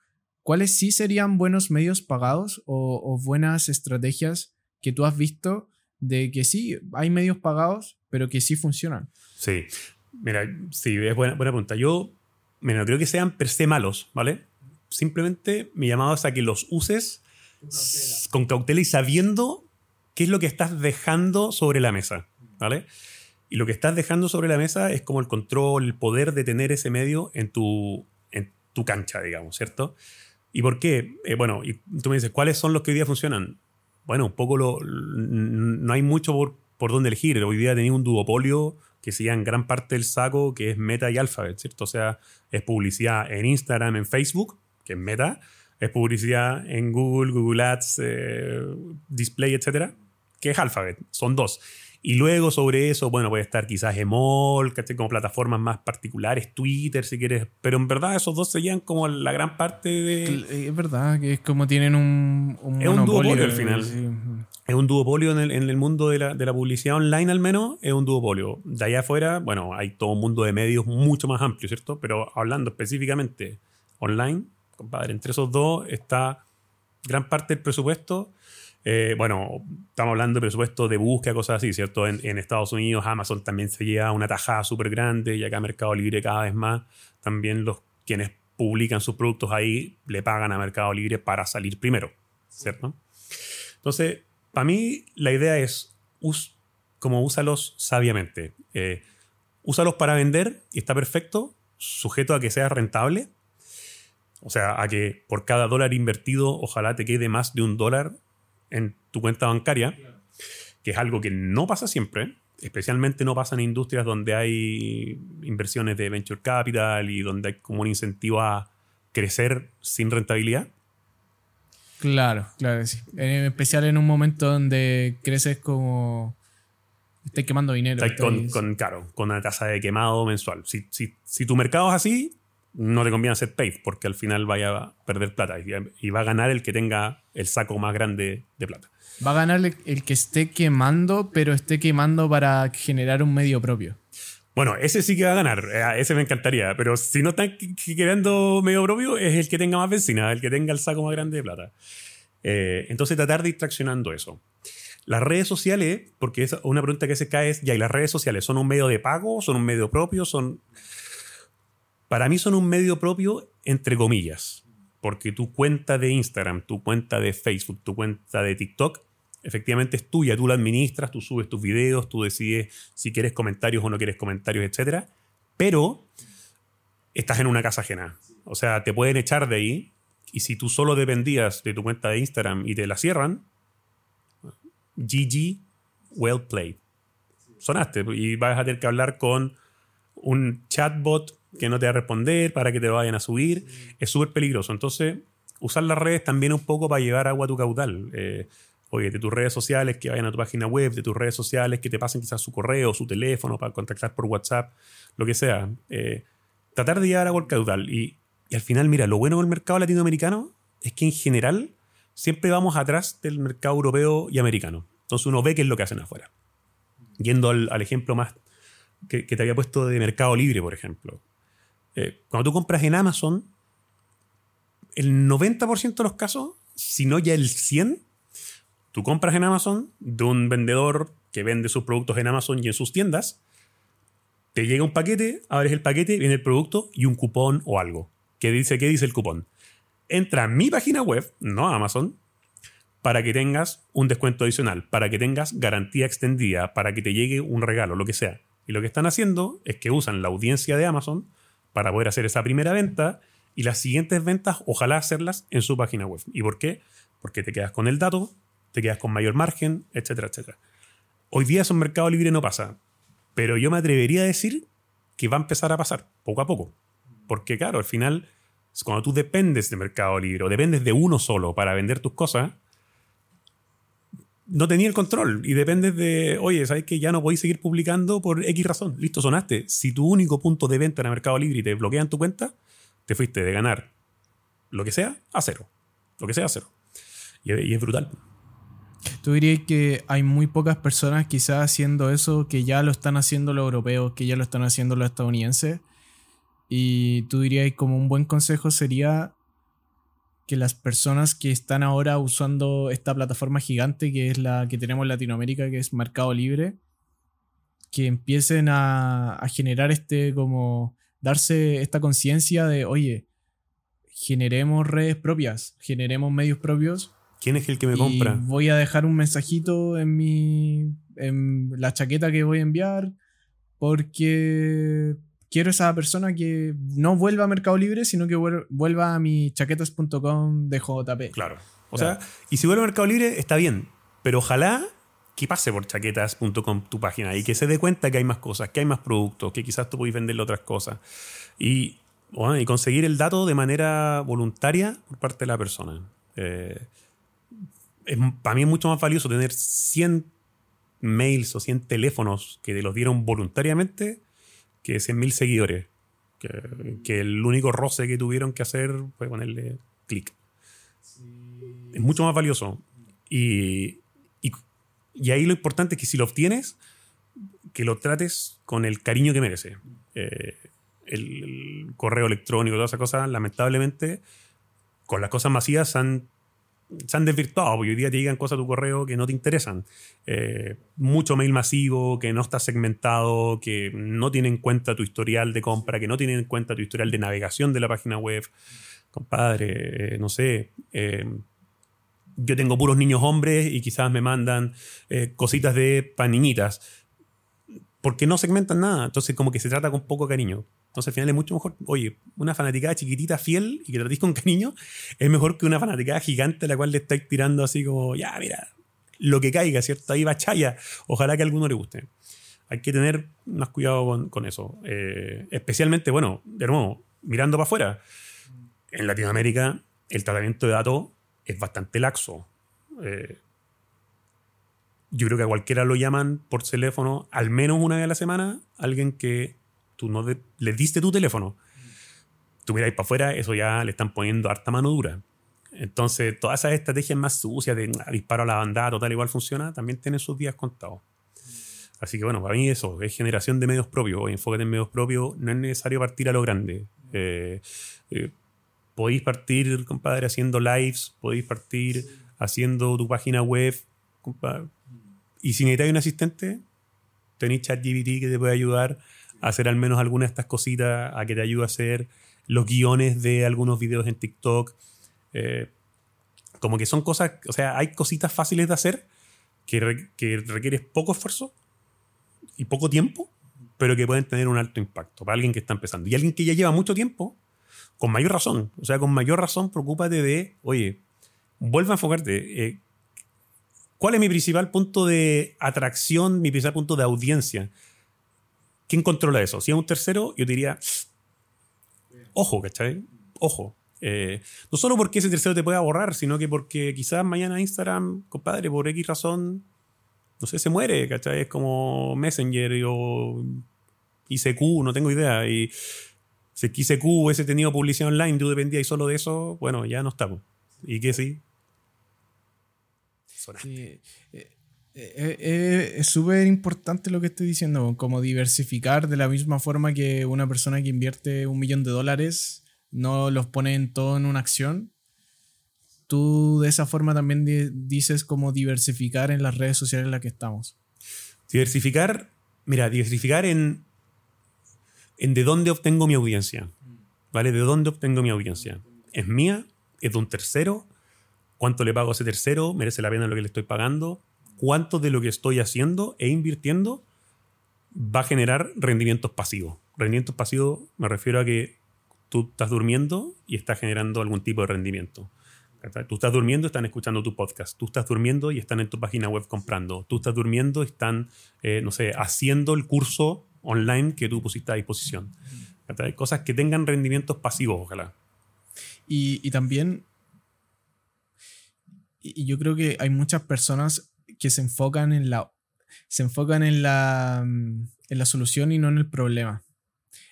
S1: ¿cuáles sí serían buenos medios pagados o, buenas estrategias que tú has visto de que sí, hay medios pagados, pero que sí funcionan?
S2: Sí, mira, sí, es buena, buena pregunta. Yo, mira, no creo que sean per se malos, ¿vale? simplemente mi llamado es a que los uses con cautela. y sabiendo qué es lo que estás dejando sobre la mesa, ¿vale? Y lo que estás dejando sobre la mesa es como el control, el poder de tener ese medio en tu, en tu cancha, digamos, ¿cierto? ¿Y por qué? Eh, bueno, y tú me dices, ¿cuáles son los que hoy día funcionan? Bueno, un poco lo, no hay mucho por, por dónde elegir. Hoy día tenía un duopolio que se en gran parte del saco, que es Meta y Alphabet, ¿cierto? O sea, es publicidad en Instagram, en Facebook, que es Meta, es publicidad en Google, Google Ads, eh, Display, etcétera, que es Alphabet. Son dos. Y luego sobre eso, bueno, puede estar quizás Emol, ¿cachai? Como plataformas más particulares, Twitter si quieres, pero en verdad esos dos serían como la gran parte de...
S1: Es verdad que es como tienen un... un
S2: es un duopolio al final. Es un duopolio en el, en el mundo de la, de la, publicidad online al menos, es un duopolio. De allá afuera, bueno, hay todo un mundo de medios mucho más amplio, ¿cierto? Pero hablando específicamente online, compadre, entre esos dos está gran parte del presupuesto eh, bueno, estamos hablando de presupuesto de búsqueda, cosas así, ¿cierto? En, Estados Unidos Amazon también se lleva una tajada súper grande y acá Mercado Libre cada vez más. También los quienes publican sus productos ahí le pagan a Mercado Libre para salir primero, ¿cierto? Entonces, para mí la idea es, como úsalos sabiamente. Eh, úsalos para vender y está perfecto, sujeto a que sea rentable. O sea, a que por cada dólar invertido ojalá te quede más de un dólar en tu cuenta bancaria, que es algo que no pasa siempre, especialmente no pasa en industrias donde hay inversiones de venture capital y donde hay como un incentivo a crecer sin rentabilidad.
S1: Claro, claro, sí. En especial en un momento donde creces como... Estás quemando dinero.
S2: con, con, claro, con una tasa de quemado mensual. Si, si, si tu mercado es así, no te conviene hacer paid porque al final vaya a perder plata y va a ganar el que tenga el saco más grande de plata.
S1: Va a ganar el que esté quemando, pero esté quemando para generar un medio propio.
S2: Bueno, ese sí que va a ganar, eh, ese me encantaría, pero si no está quedando medio propio, es el que tenga más benzina, el que tenga el saco más grande de plata. Eh, entonces tratar de ir traccionando eso. Las redes sociales, porque es una pregunta que se cae es, ya, ¿y las redes sociales son un medio de pago? ¿Son un medio propio? ¿Son...? Para mí son un medio propio, entre comillas, porque tu cuenta de Instagram, tu cuenta de Facebook, tu cuenta de TikTok, efectivamente es tuya, tú la administras, tú subes tus videos, tú decides si quieres comentarios o no quieres comentarios, etc. Pero estás en una casa ajena. O sea, te pueden echar de ahí y si tú solo dependías de tu cuenta de Instagram y te la cierran, GG, well played. Sonaste y vas a tener que hablar con un chatbot que no te va a responder para que te vayan a subir. Es súper peligroso. Entonces, usar las redes también un poco para llevar agua a tu caudal. Eh, oye, de tus redes sociales que vayan a tu página web, de tus redes sociales que te pasen quizás su correo, su teléfono para contactar por WhatsApp, lo que sea. Eh, tratar de llevar agua al caudal. Y, y al final, mira, lo bueno del mercado latinoamericano es que en general siempre vamos atrás del mercado europeo y americano. Entonces uno ve qué es lo que hacen afuera. Yendo al, al ejemplo más que, te había puesto de Mercado Libre, por ejemplo. Eh, cuando tú compras en Amazon, el 90% de los casos, si no ya el 100%, tú compras en Amazon de un vendedor que vende sus productos en Amazon y en sus tiendas, te llega un paquete, abres el paquete, viene el producto y un cupón o algo. ¿Qué dice, qué dice el cupón? Entra a mi página web, no a Amazon, para que tengas un descuento adicional, para que tengas garantía extendida, para que te llegue un regalo, lo que sea. Y lo que están haciendo es que usan la audiencia de Amazon para poder hacer esa primera venta y las siguientes ventas ojalá hacerlas en su página web. ¿Y por qué? Porque te quedas con el dato, te quedas con mayor margen, etcétera, etcétera. Hoy día eso en Mercado Libre no pasa, pero yo me atrevería a decir que va a empezar a pasar poco a poco. Porque claro, al final, cuando tú dependes de Mercado Libre o dependes de uno solo para vender tus cosas, no tenía el control y dependes de, oye, ¿sabes que ya no podéis seguir publicando por X razón? Listo, sonaste. Si tu único punto de venta en Mercado Libre y te bloquean tu cuenta, te fuiste de ganar lo que sea a cero. Lo que sea a cero. Y, es brutal.
S1: ¿Tú dirías que hay muy pocas personas quizás haciendo eso, que ya lo están haciendo los europeos, que ya lo están haciendo los estadounidenses? Y tú dirías como un buen consejo sería que las personas que están ahora usando esta plataforma gigante que es la que tenemos en Latinoamérica, que es Mercado Libre, que empiecen a, generar este como darse esta conciencia de, oye, generemos redes propias, generemos medios propios.
S2: ¿Quién es el que me compra?
S1: Voy a dejar un mensajito en mi en la chaqueta que voy a enviar porque quiero esa persona que no vuelva a Mercado Libre, sino que vuelva a mi chaquetas.com de JP.
S2: Claro. O sea, y si vuelve a Mercado Libre, está bien. Pero ojalá que pase por chaquetas.com tu página y que se dé cuenta que hay más cosas, que hay más productos, que quizás tú puedes venderle otras cosas. Y, y conseguir el dato de manera voluntaria por parte de la persona. Eh, para mí es mucho más valioso tener 100 mails o 100 teléfonos que te los dieron voluntariamente que 100.000 seguidores. Que, el único roce que tuvieron que hacer fue ponerle clic. Es mucho más valioso. Y, y, ahí lo importante es que si lo obtienes, que lo trates con el cariño que merece. Eh, el, correo electrónico, todas esas cosas, lamentablemente, con las cosas masivas han se han desvirtuado, porque hoy día te llegan cosas a tu correo que no te interesan. Eh, mucho mail masivo, que no está segmentado, que no tiene en cuenta tu historial de compra, que no tiene en cuenta tu historial de navegación de la página web. Compadre, eh, no sé. Eh, yo tengo puros niños hombres y quizás me mandan cositas de para niñitas. Porque no segmentan nada. Entonces, como que se trata con poco cariño. Entonces al final es mucho mejor, oye, una fanaticada chiquitita, fiel y que tratéis con cariño, es mejor que una fanaticada gigante a la cual le estáis tirando así como, ya, mira, lo que caiga, ¿cierto? Ahí va chaya. Ojalá que a alguno le guste. Hay que tener más cuidado con, eso. Eh, especialmente, bueno, de nuevo, mirando para afuera. En Latinoamérica el tratamiento de datos es bastante laxo. Eh, yo creo que a cualquiera lo llaman por teléfono al menos una vez a la semana, alguien que tú no le diste tu teléfono. Tú miráis para afuera, eso ya le están poniendo harta mano dura. Entonces, todas esas estrategias más sucias de ah, disparo a la bandada, total igual funciona, también tienen sus días contados. Así que bueno, para mí eso es generación de medios propios. Enfócate en medios propios, no es necesario partir a lo grande. Eh, eh, podéis partir, compadre, haciendo lives, podéis partir haciendo tu página web. Y si necesitáis un asistente, tenéis ChatGPT que te puede ayudar hacer al menos alguna de estas cositas, a que te ayude a hacer los guiones de algunos videos en TikTok. Eh, como que son cosas, o sea, hay cositas fáciles de hacer que, que requieres poco esfuerzo y poco tiempo, pero que pueden tener un alto impacto para alguien que está empezando. Y alguien que ya lleva mucho tiempo, con mayor razón, o sea, con mayor razón, preocúpate de, oye, vuelve a enfocarte. Eh, ¿Cuál es mi principal punto de atracción, mi principal punto de audiencia? ¿Quién controla eso? Si es un tercero, yo diría, ojo, ¿cachai? Ojo. Eh, no solo porque ese tercero te pueda borrar, sino que porque quizás mañana Instagram, compadre, por X razón, no sé, se muere, ¿cachai? Es como Messenger o ICQ, no tengo idea. Y si ICQ hubiese tenido publicidad online, tú dependías solo de eso, bueno, ya no estamos. ¿Y qué sí?
S1: sí. Eh, eh, eh, es súper importante lo que estoy diciendo, como diversificar de la misma forma que una persona que invierte un millón de dólares no los pone en todo en una acción. Tú de esa forma también dices como diversificar en las redes sociales en las que estamos.
S2: Diversificar, mira, diversificar en, en de dónde obtengo mi audiencia. ¿Vale? ¿De dónde obtengo mi audiencia? ¿Es mía? ¿Es de un tercero? ¿Cuánto le pago a ese tercero? ¿Merece la pena lo que le estoy pagando? Cuánto de lo que estoy haciendo e invirtiendo va a generar rendimientos pasivos. Rendimientos pasivos me refiero a que tú estás durmiendo y estás generando algún tipo de rendimiento. Tú estás durmiendo y están escuchando tu podcast. Tú estás durmiendo y están en tu página web comprando. Tú estás durmiendo y están, eh, no sé, haciendo el curso online que tú pusiste a disposición. Cosas que tengan rendimientos pasivos, ojalá.
S1: Y, y también, y yo creo que hay muchas personas que se enfocan en la se enfocan en la, mm, en la solución y no en el problema.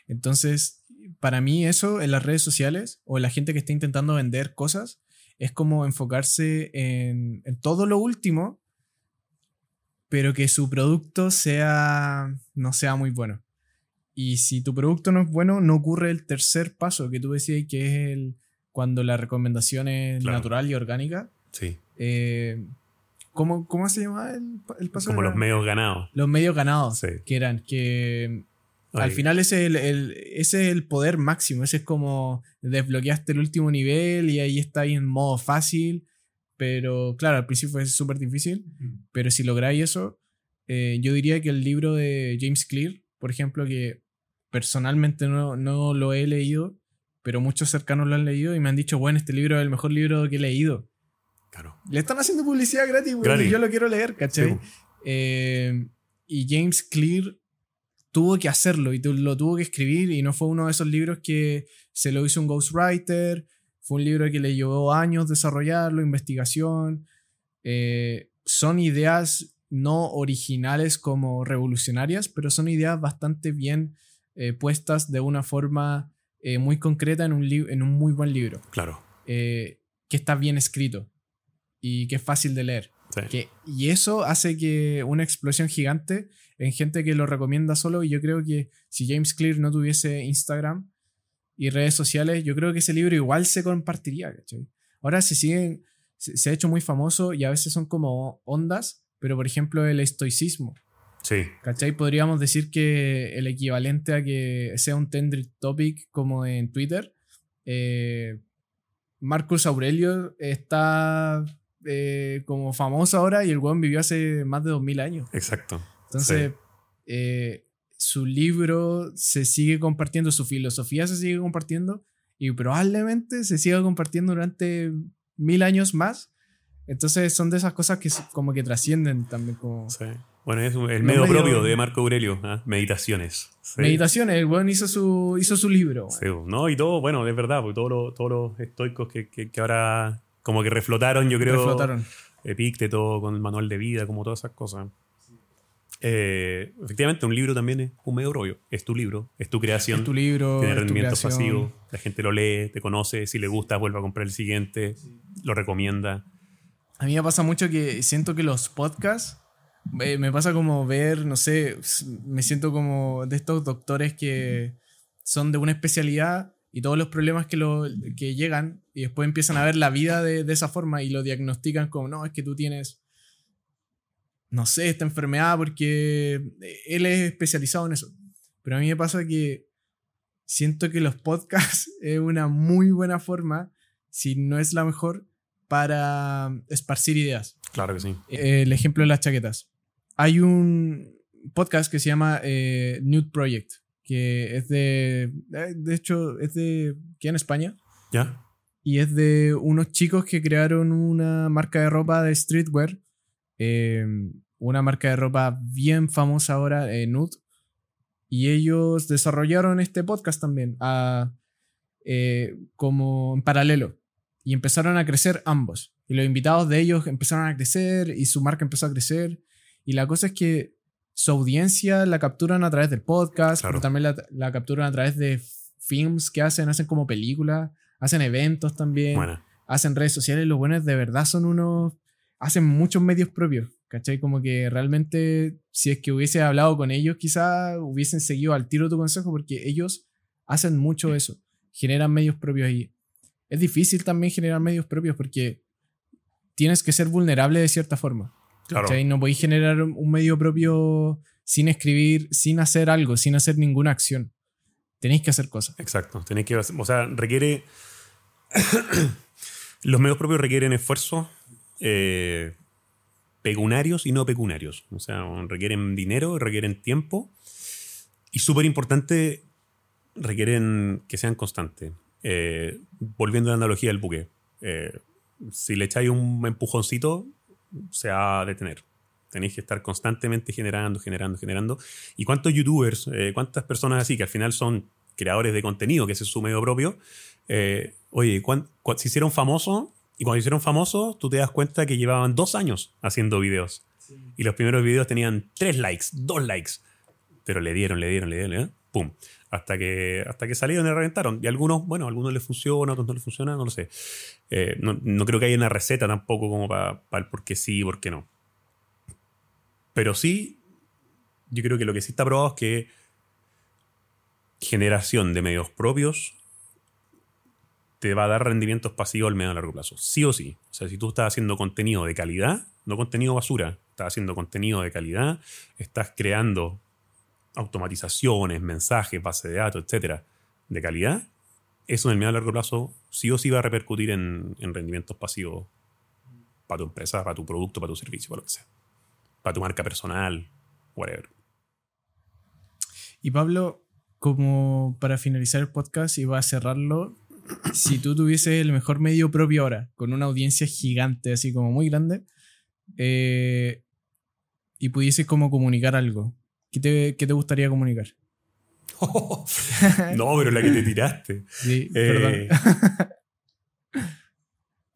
S1: Entonces, para mí eso en las redes sociales o la gente que está intentando vender cosas es como enfocarse en, en todo lo último, pero que su producto sea no sea muy bueno. Y si tu producto no es bueno, no ocurre el tercer paso que tú decías que es el cuando la recomendación es natural y orgánica.
S2: Sí.
S1: Eh, ¿Cómo, cómo se llama el, el paso?
S2: Como los medios ganados.
S1: Los medios ganados. Que eran que. Al final ese es el, ese es el poder máximo. Ese es como desbloqueaste el último nivel y ahí está ahí en modo fácil. Pero claro, al principio fue súper difícil. Pero si lográis eso, eh, yo diría que el libro de James Clear, por ejemplo, que personalmente no, no lo he leído, pero muchos cercanos lo han leído y me han dicho, bueno, este libro es el mejor libro que he leído. Le están haciendo publicidad gratis, güey. Yo lo quiero leer, ¿cachai? Eh, y James Clear tuvo que hacerlo y lo tuvo que escribir y no fue uno de esos libros que se lo hizo un ghostwriter, fue un libro que le llevó años desarrollarlo, investigación. Eh, son ideas no originales como revolucionarias, pero son ideas bastante bien eh, puestas de una forma eh, muy concreta en un, en un muy buen libro.
S2: Claro.
S1: Que está bien escrito y que es fácil de leer. Que, y eso hace que una explosión gigante en gente que lo recomienda solo. Y yo creo que si James Clear no tuviese Instagram y redes sociales, yo creo que ese libro igual se compartiría. Ahora se siguen, se, ha hecho muy famoso y a veces son como ondas, pero por ejemplo el estoicismo.
S2: Sí.
S1: ¿Cachai? Podríamos decir que el equivalente a que sea un trending topic como en Twitter. Eh, Marcus Aurelio está eh, como famoso ahora y el weón vivió hace más de 2000 años.
S2: Exacto.
S1: Entonces, eh, su libro se sigue compartiendo, su filosofía se sigue compartiendo y probablemente se siga compartiendo durante mil años más. Entonces son de esas cosas que como que trascienden también como...
S2: Bueno, es el medio, propio de Marco Aurelio, ¿ah? Meditaciones.
S1: Meditaciones, el buen hizo su, hizo su libro.
S2: ¿no? Y todo, bueno, es verdad, porque todos los, todos los estoicos que, que, que ahora como que reflotaron, yo creo.
S1: Reflotaron.
S2: Epícteto con el manual de vida, como todas esas cosas. Eh, efectivamente, un libro también es un medio propio. Es tu libro, es tu creación.
S1: Es tu libro.
S2: Tiene rendimiento pasivo. La gente lo lee, te conoce. Si le gusta, vuelve a comprar el siguiente. Lo recomienda.
S1: A mí me pasa mucho que siento que los podcasts. Eh, me pasa como ver, no sé, me siento como de estos doctores que son de una especialidad y todos los problemas que, lo, que llegan y después empiezan a ver la vida de, de, esa forma y lo diagnostican como, no, es que tú tienes, no sé, esta enfermedad porque él es especializado en eso. Pero a mí me pasa que siento que los podcasts es una muy buena forma, si no es la mejor, para esparcir ideas.
S2: Claro que sí.
S1: El ejemplo de las chaquetas. Hay un podcast que se llama eh, Nude Project que es de, eh, de hecho, es de, ¿qué en España?
S2: Ya.
S1: Y es de unos chicos que crearon una marca de ropa de streetwear, em, una marca de ropa bien famosa ahora, eh, Nude, y ellos desarrollaron este podcast también, eh, como en paralelo, y empezaron a crecer ambos. Y los invitados de ellos empezaron a crecer y su marca empezó a crecer. Y la cosa es que su audiencia la capturan a través del podcast, pero también la, capturan a través de films que hacen, hacen como películas, hacen eventos también, hacen redes sociales. Los buenos de verdad son unos. hacen muchos medios propios, ¿cachai? Como que realmente, si es que hubiese hablado con ellos, quizá hubiesen seguido al tiro tu consejo, porque ellos hacen mucho eso, generan medios propios ahí. Es difícil también generar medios propios porque tienes que ser vulnerable de cierta forma. Claro. No podéis generar un medio propio sin escribir, sin hacer algo, sin hacer ninguna acción. Tenéis que hacer cosas.
S2: Exacto. Tenéis que, o sea, requiere. Los medios propios requieren esfuerzos eh, pecunarios y no pecunarios. O sea, requieren dinero, requieren tiempo. Y súper importante, requieren que sean constantes. Eh, volviendo a la analogía del buque. Eh, si le echáis un empujoncito, se va a detener. Tenéis que estar constantemente generando, generando, generando. ¿Y cuántos youtubers, eh, cuántas personas así que al final son creadores de contenido, que ese es su medio propio? Eh, oye, se hicieron famosos y cuando se hicieron famosos, tú te das cuenta que llevaban dos años haciendo videos. Y los primeros videos tenían tres likes, dos likes. Pero le dieron, le dieron, le dieron, le dieron ¡pum! Hasta que, hasta que salieron y reventaron. Y algunos, bueno, a algunos les funciona, a otros no les funciona, no lo sé. Eh, no, creo que haya una receta tampoco como para el por qué sí y por qué no. Pero sí, yo creo que lo que sí está probado es que generación de medios propios te va a dar rendimientos pasivos al medio a largo plazo. Sí o sí. O sea, si tú estás haciendo contenido de calidad, no contenido basura, estás haciendo contenido de calidad, estás creando automatizaciones, mensajes, base de datos, etcétera, de calidad, eso en el medio a largo plazo sí o sí va a repercutir en, rendimientos pasivos para tu empresa, para tu producto, para tu servicio, para lo que sea. Para tu marca personal, whatever.
S1: Y Pablo, como para finalizar el podcast y va a cerrarlo, si tú tuvieses el mejor medio propio ahora, con una audiencia gigante, así como muy grande, eh, y pudieses como comunicar algo, ¿qué te, qué te gustaría comunicar?
S2: no, pero la que te tiraste.
S1: Sí, perdón.
S2: Eh,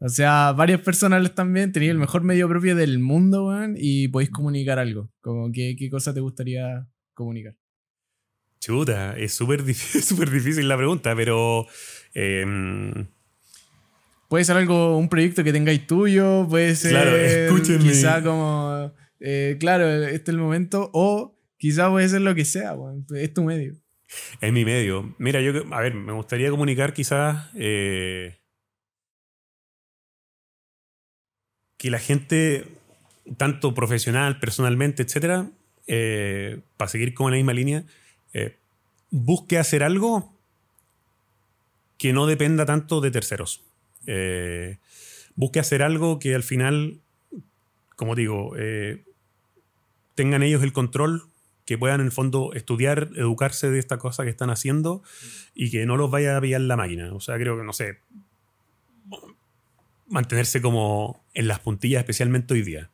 S1: O sea, varias personas viendo, tenéis el mejor medio propio del mundo, weón, y podéis comunicar algo. Como qué, qué cosa te gustaría comunicar.
S2: Chuta, es súper difícil, difícil la pregunta, pero... em,
S1: Puede ser algo, un proyecto que tengáis tuyo, puede ser
S2: Claro, escúchenme.
S1: quizá como, eh, claro, este es el momento, o quizá puede ser lo que sea, es tu medio.
S2: Es mi medio. Mira, yo, a ver, me gustaría comunicar quizás eh, que la gente, tanto profesional, personalmente, etcétera, eh, para seguir con la misma línea, eh, busque hacer algo que no dependa tanto de terceros. Busque hacer algo que al final, como digo, tengan ellos el control, que puedan en el fondo estudiar, educarse de esta cosa que están haciendo y que no los vaya a pillar la máquina. O sea, creo que, no sé, mantenerse como en las puntillas, especialmente hoy día.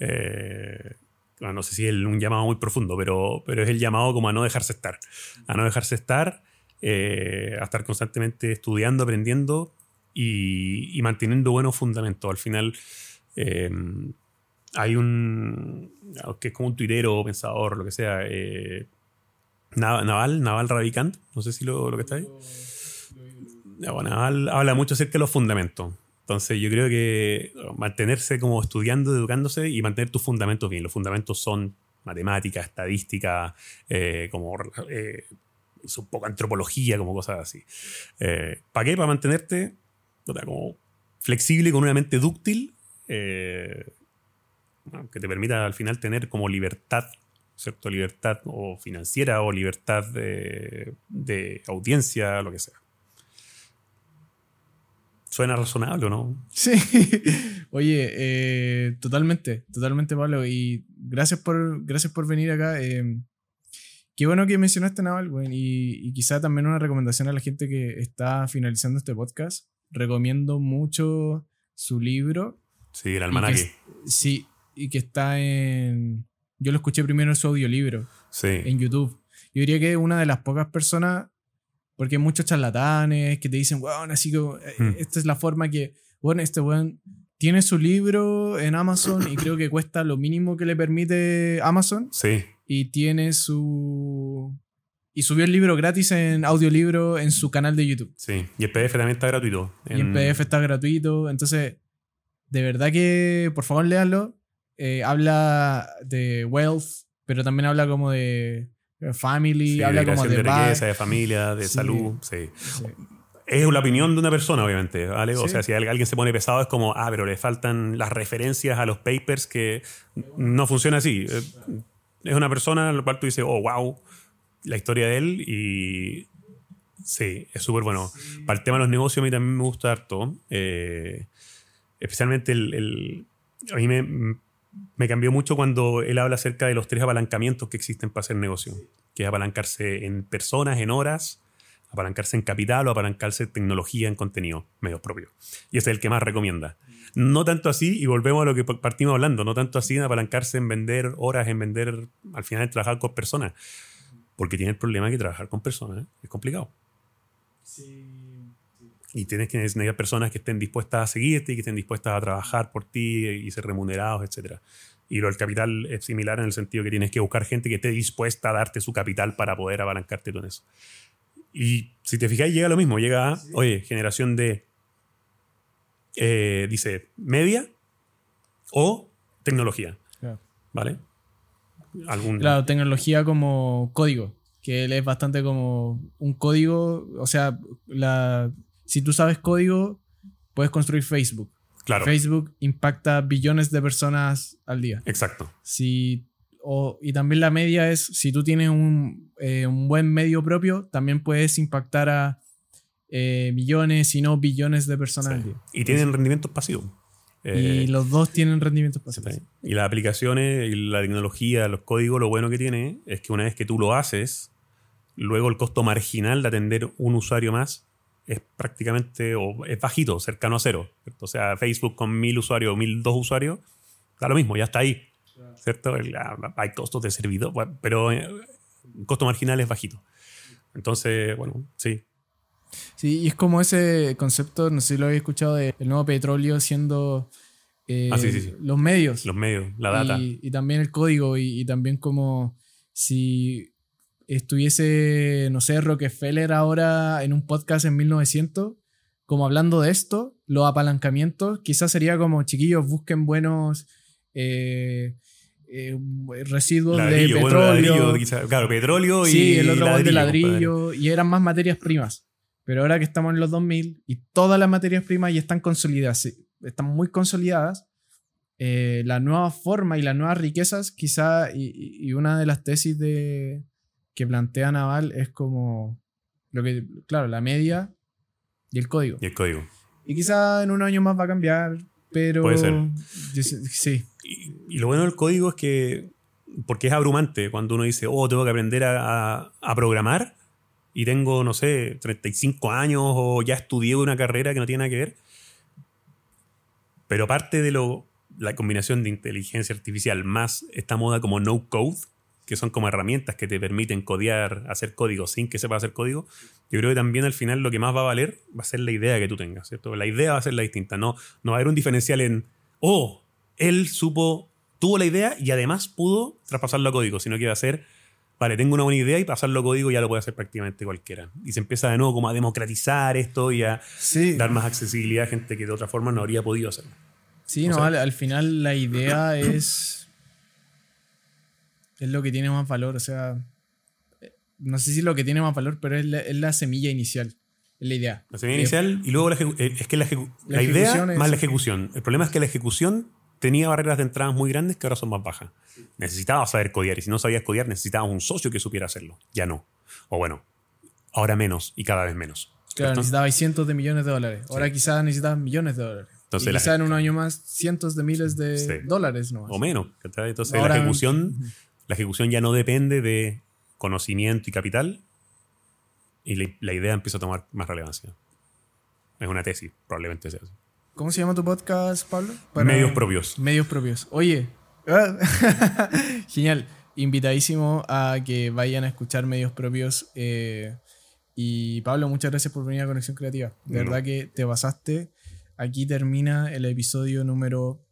S2: Eh, no sé si es un llamado muy profundo, pero, pero es el llamado como a no dejarse estar. A no dejarse estar, eh, a estar constantemente estudiando, aprendiendo y, y manteniendo buenos fundamentos. Al final, eh, hay un. que es como un tuitero, pensador, lo que sea. eh, Nav- Naval, Naval Ravikant, no sé si lo, lo que está ahí. Bueno, Naval habla mucho acerca de los fundamentos. Entonces yo creo que mantenerse como estudiando, educándose y mantener tus fundamentos bien. Los fundamentos son matemática, estadística, eh, como eh, es un poco antropología, como cosas así. Eh, ¿Para qué? Para mantenerte como flexible, con una mente dúctil, que te permita al final tener como libertad, ¿cierto? Libertad o financiera o libertad de, de audiencia, lo que sea. ¿Suena razonable o no?
S1: Sí. Oye, eh, totalmente, totalmente, Pablo. Y gracias por, gracias por venir acá. eh, qué bueno que mencionaste Naval, güey. Y, y quizá también una recomendación a la gente que está finalizando este podcast. Recomiendo mucho su libro.
S2: Sí, el almanaque.
S1: sí, y que está en... Yo lo escuché primero en su audiolibro,
S2: Sí.
S1: en YouTube. Yo diría que es una de las pocas personas, porque hay muchos charlatanes que te dicen, weón, así que eh,
S2: Hmm.
S1: esta es la forma que, bueno, este weón tiene su libro en Amazon y creo que cuesta lo mínimo que le permite Amazon
S2: Sí.
S1: y tiene su... Y subió el libro gratis en audiolibro en su canal de YouTube.
S2: Sí. Y el PDF también está gratuito.
S1: Y en PDF está gratuito. Entonces, de verdad que, por favor, léanlo. Eh, habla de wealth, pero también habla como de family,
S2: Sí,
S1: habla
S2: de
S1: como de,
S2: de riqueza, de familia, de
S1: Sí.
S2: salud. Sí. Es la opinión de una persona, obviamente. ¿vale? O sea, si al- alguien se pone pesado, es como, ah, pero le faltan las referencias a los papers que no funciona así. Eh, Es una persona la cual tú dices, oh, wow, la historia de él y. Sí, es súper bueno. Para el tema de los negocios, a mí también me gusta harto. eh, especialmente el. el- a mí me, me cambió mucho cuando él habla acerca de los tres apalancamientos que existen para hacer negocio. Que es apalancarse en personas, en horas, apalancarse en capital o apalancarse en tecnología, en contenido, medios propios. Y ese es el que más recomienda. No tanto así, y volvemos a lo que partimos hablando, no tanto así en apalancarse en vender horas, en vender, al final, en trabajar con personas. Porque tiene el problema que trabajar con personas es complicado. Y tienes que necesitar personas que estén dispuestas a seguirte y que estén dispuestas a trabajar por ti y ser remunerados, etc. Y lo del capital es similar en el sentido que tienes que buscar gente que esté dispuesta a darte su capital para poder apalancarte tú en eso. Y si te fijáis, llega lo mismo. Llega a, oye, generación de, eh, dice, media o tecnología.
S1: Claro.
S2: ¿Vale? Algún,
S1: Claro, tecnología como código, que él es bastante como un código, o sea, la, si tú sabes código, puedes construir Facebook.
S2: claro,
S1: Facebook impacta billones de personas al día.
S2: exacto.
S1: Si, o- y también la media es, si tú tienes un, eh, un buen medio propio, también puedes impactar a eh, millones, si no billones de personas al
S2: Sí.
S1: día.
S2: Y tienen rendimientos pasivos. Eh,
S1: y los dos tienen rendimientos pasivos.
S2: Sí. Y las aplicaciones y la tecnología, los códigos, lo bueno que tiene es que una vez que tú lo haces, luego el costo marginal de atender un usuario más es prácticamente o es bajito, cercano a cero. ¿cierto? O sea, Facebook con mil usuarios o mil dos usuarios, da lo mismo, ya está ahí. ¿Cierto? El- ah, Hay costos de servidor, pero eh, el costo marginal es bajito. Entonces, bueno, sí.
S1: Sí, y es como ese concepto, no sé si lo habéis escuchado, del nuevo petróleo siendo eh,
S2: Ah, sí, sí, sí.
S1: los medios.
S2: Los medios, la data.
S1: Y, y también el código y, y también como si estuviese, no sé, Rockefeller ahora en un podcast en 1900, como hablando de esto, los apalancamientos, quizás sería como, chiquillos, busquen buenos eh, eh, residuos
S2: Ladrillo,
S1: de
S2: bueno,
S1: petróleo.
S2: ladrillo, quizá- claro, petróleo y
S1: el otro igual de
S2: ladrillo,
S1: ladrillo, y eran más materias primas. Pero ahora que estamos en los 2000 y todas las materias primas ya están consolidadas, están muy consolidadas, eh, la nueva forma y las nuevas riquezas, quizá, y una de las tesis de, que plantea Naval es como, lo que, claro, la media y el código.
S2: Y el código.
S1: Y quizá en un año más va a cambiar, pero...
S2: Puede ser.
S1: yo Sí,
S2: Y, y lo bueno del código es que, porque es abrumante cuando uno dice, oh, tengo que aprender a, a- a programar y tengo, no sé, 35 años o ya estudié una carrera que no tiene nada que ver. Pero parte de lo, la combinación de inteligencia artificial más esta moda como no code, que son como herramientas que te permiten codear, hacer código sin que sepa hacer código, yo creo que también al final lo que más va a valer va a ser la idea que tú tengas, ¿cierto? La idea va a ser la distinta, no, no va a haber un diferencial en, oh, él supo, tuvo la idea y además pudo traspasarlo a código, sino que va a ser, vale, tengo una buena idea y pasarlo a código ya lo puede hacer prácticamente cualquiera. Y se empieza de nuevo como a democratizar esto y a
S1: sí.
S2: dar más accesibilidad a gente que de otra forma no habría podido hacerlo.
S1: Sí,
S2: O
S1: no,
S2: sea-
S1: al, al final la idea es. Es lo que tiene más valor. O sea. eh, No sé si lo que tiene más valor, pero es la, es la semilla inicial. Es la idea.
S2: La semilla
S1: Eh,
S2: inicial y luego la eh, es que la,
S1: La
S2: idea
S1: es-
S2: más la ejecución. El problema es que la ejecución tenía barreras de entrada muy grandes que ahora son más bajas. Necesitabas saber codear y si no sabías codear necesitabas un socio que supiera hacerlo. Ya no. O bueno, ahora menos y cada vez menos.
S1: Claro,
S2: ¿cierto?
S1: necesitabais cientos de millones de dólares. Ahora quizás necesitas millones de dólares.
S2: Entonces
S1: y quizás en un año más cientos de miles de
S2: Sí.
S1: dólares nomás.
S2: O menos. Entonces
S1: Ahora-
S2: la ejecución, la ejecución ya no depende de conocimiento y capital y la, la idea empieza a tomar más relevancia. Es una tesis, probablemente sea así.
S1: ¿Cómo se llama tu podcast, Pablo?
S2: Medios propios.
S1: Medios propios. Oye, genial. Invitadísimo a que vayan a escuchar medios propios. eh, y Pablo, muchas gracias por venir a Conexión Creativa. De
S2: No.
S1: verdad que te pasaste. Aquí termina el episodio número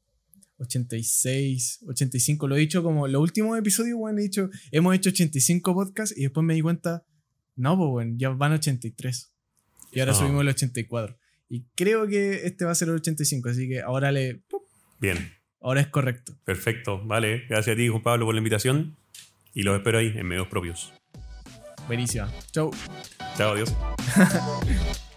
S1: 86, 85. Lo he dicho como los últimos episodios, bueno, he dicho, hemos hecho 85 podcasts y después me di cuenta, no, pues bueno, ya van 83. Y ahora
S2: Ah.
S1: subimos el 84. Y creo que este va a ser el 85, así que ahora le...
S2: Bien.
S1: Ahora es correcto.
S2: Perfecto, vale. Gracias a ti, Juan Pablo, por la invitación. Y los espero ahí, en medios propios.
S1: Buenísima. Chau.
S2: Chao, adiós.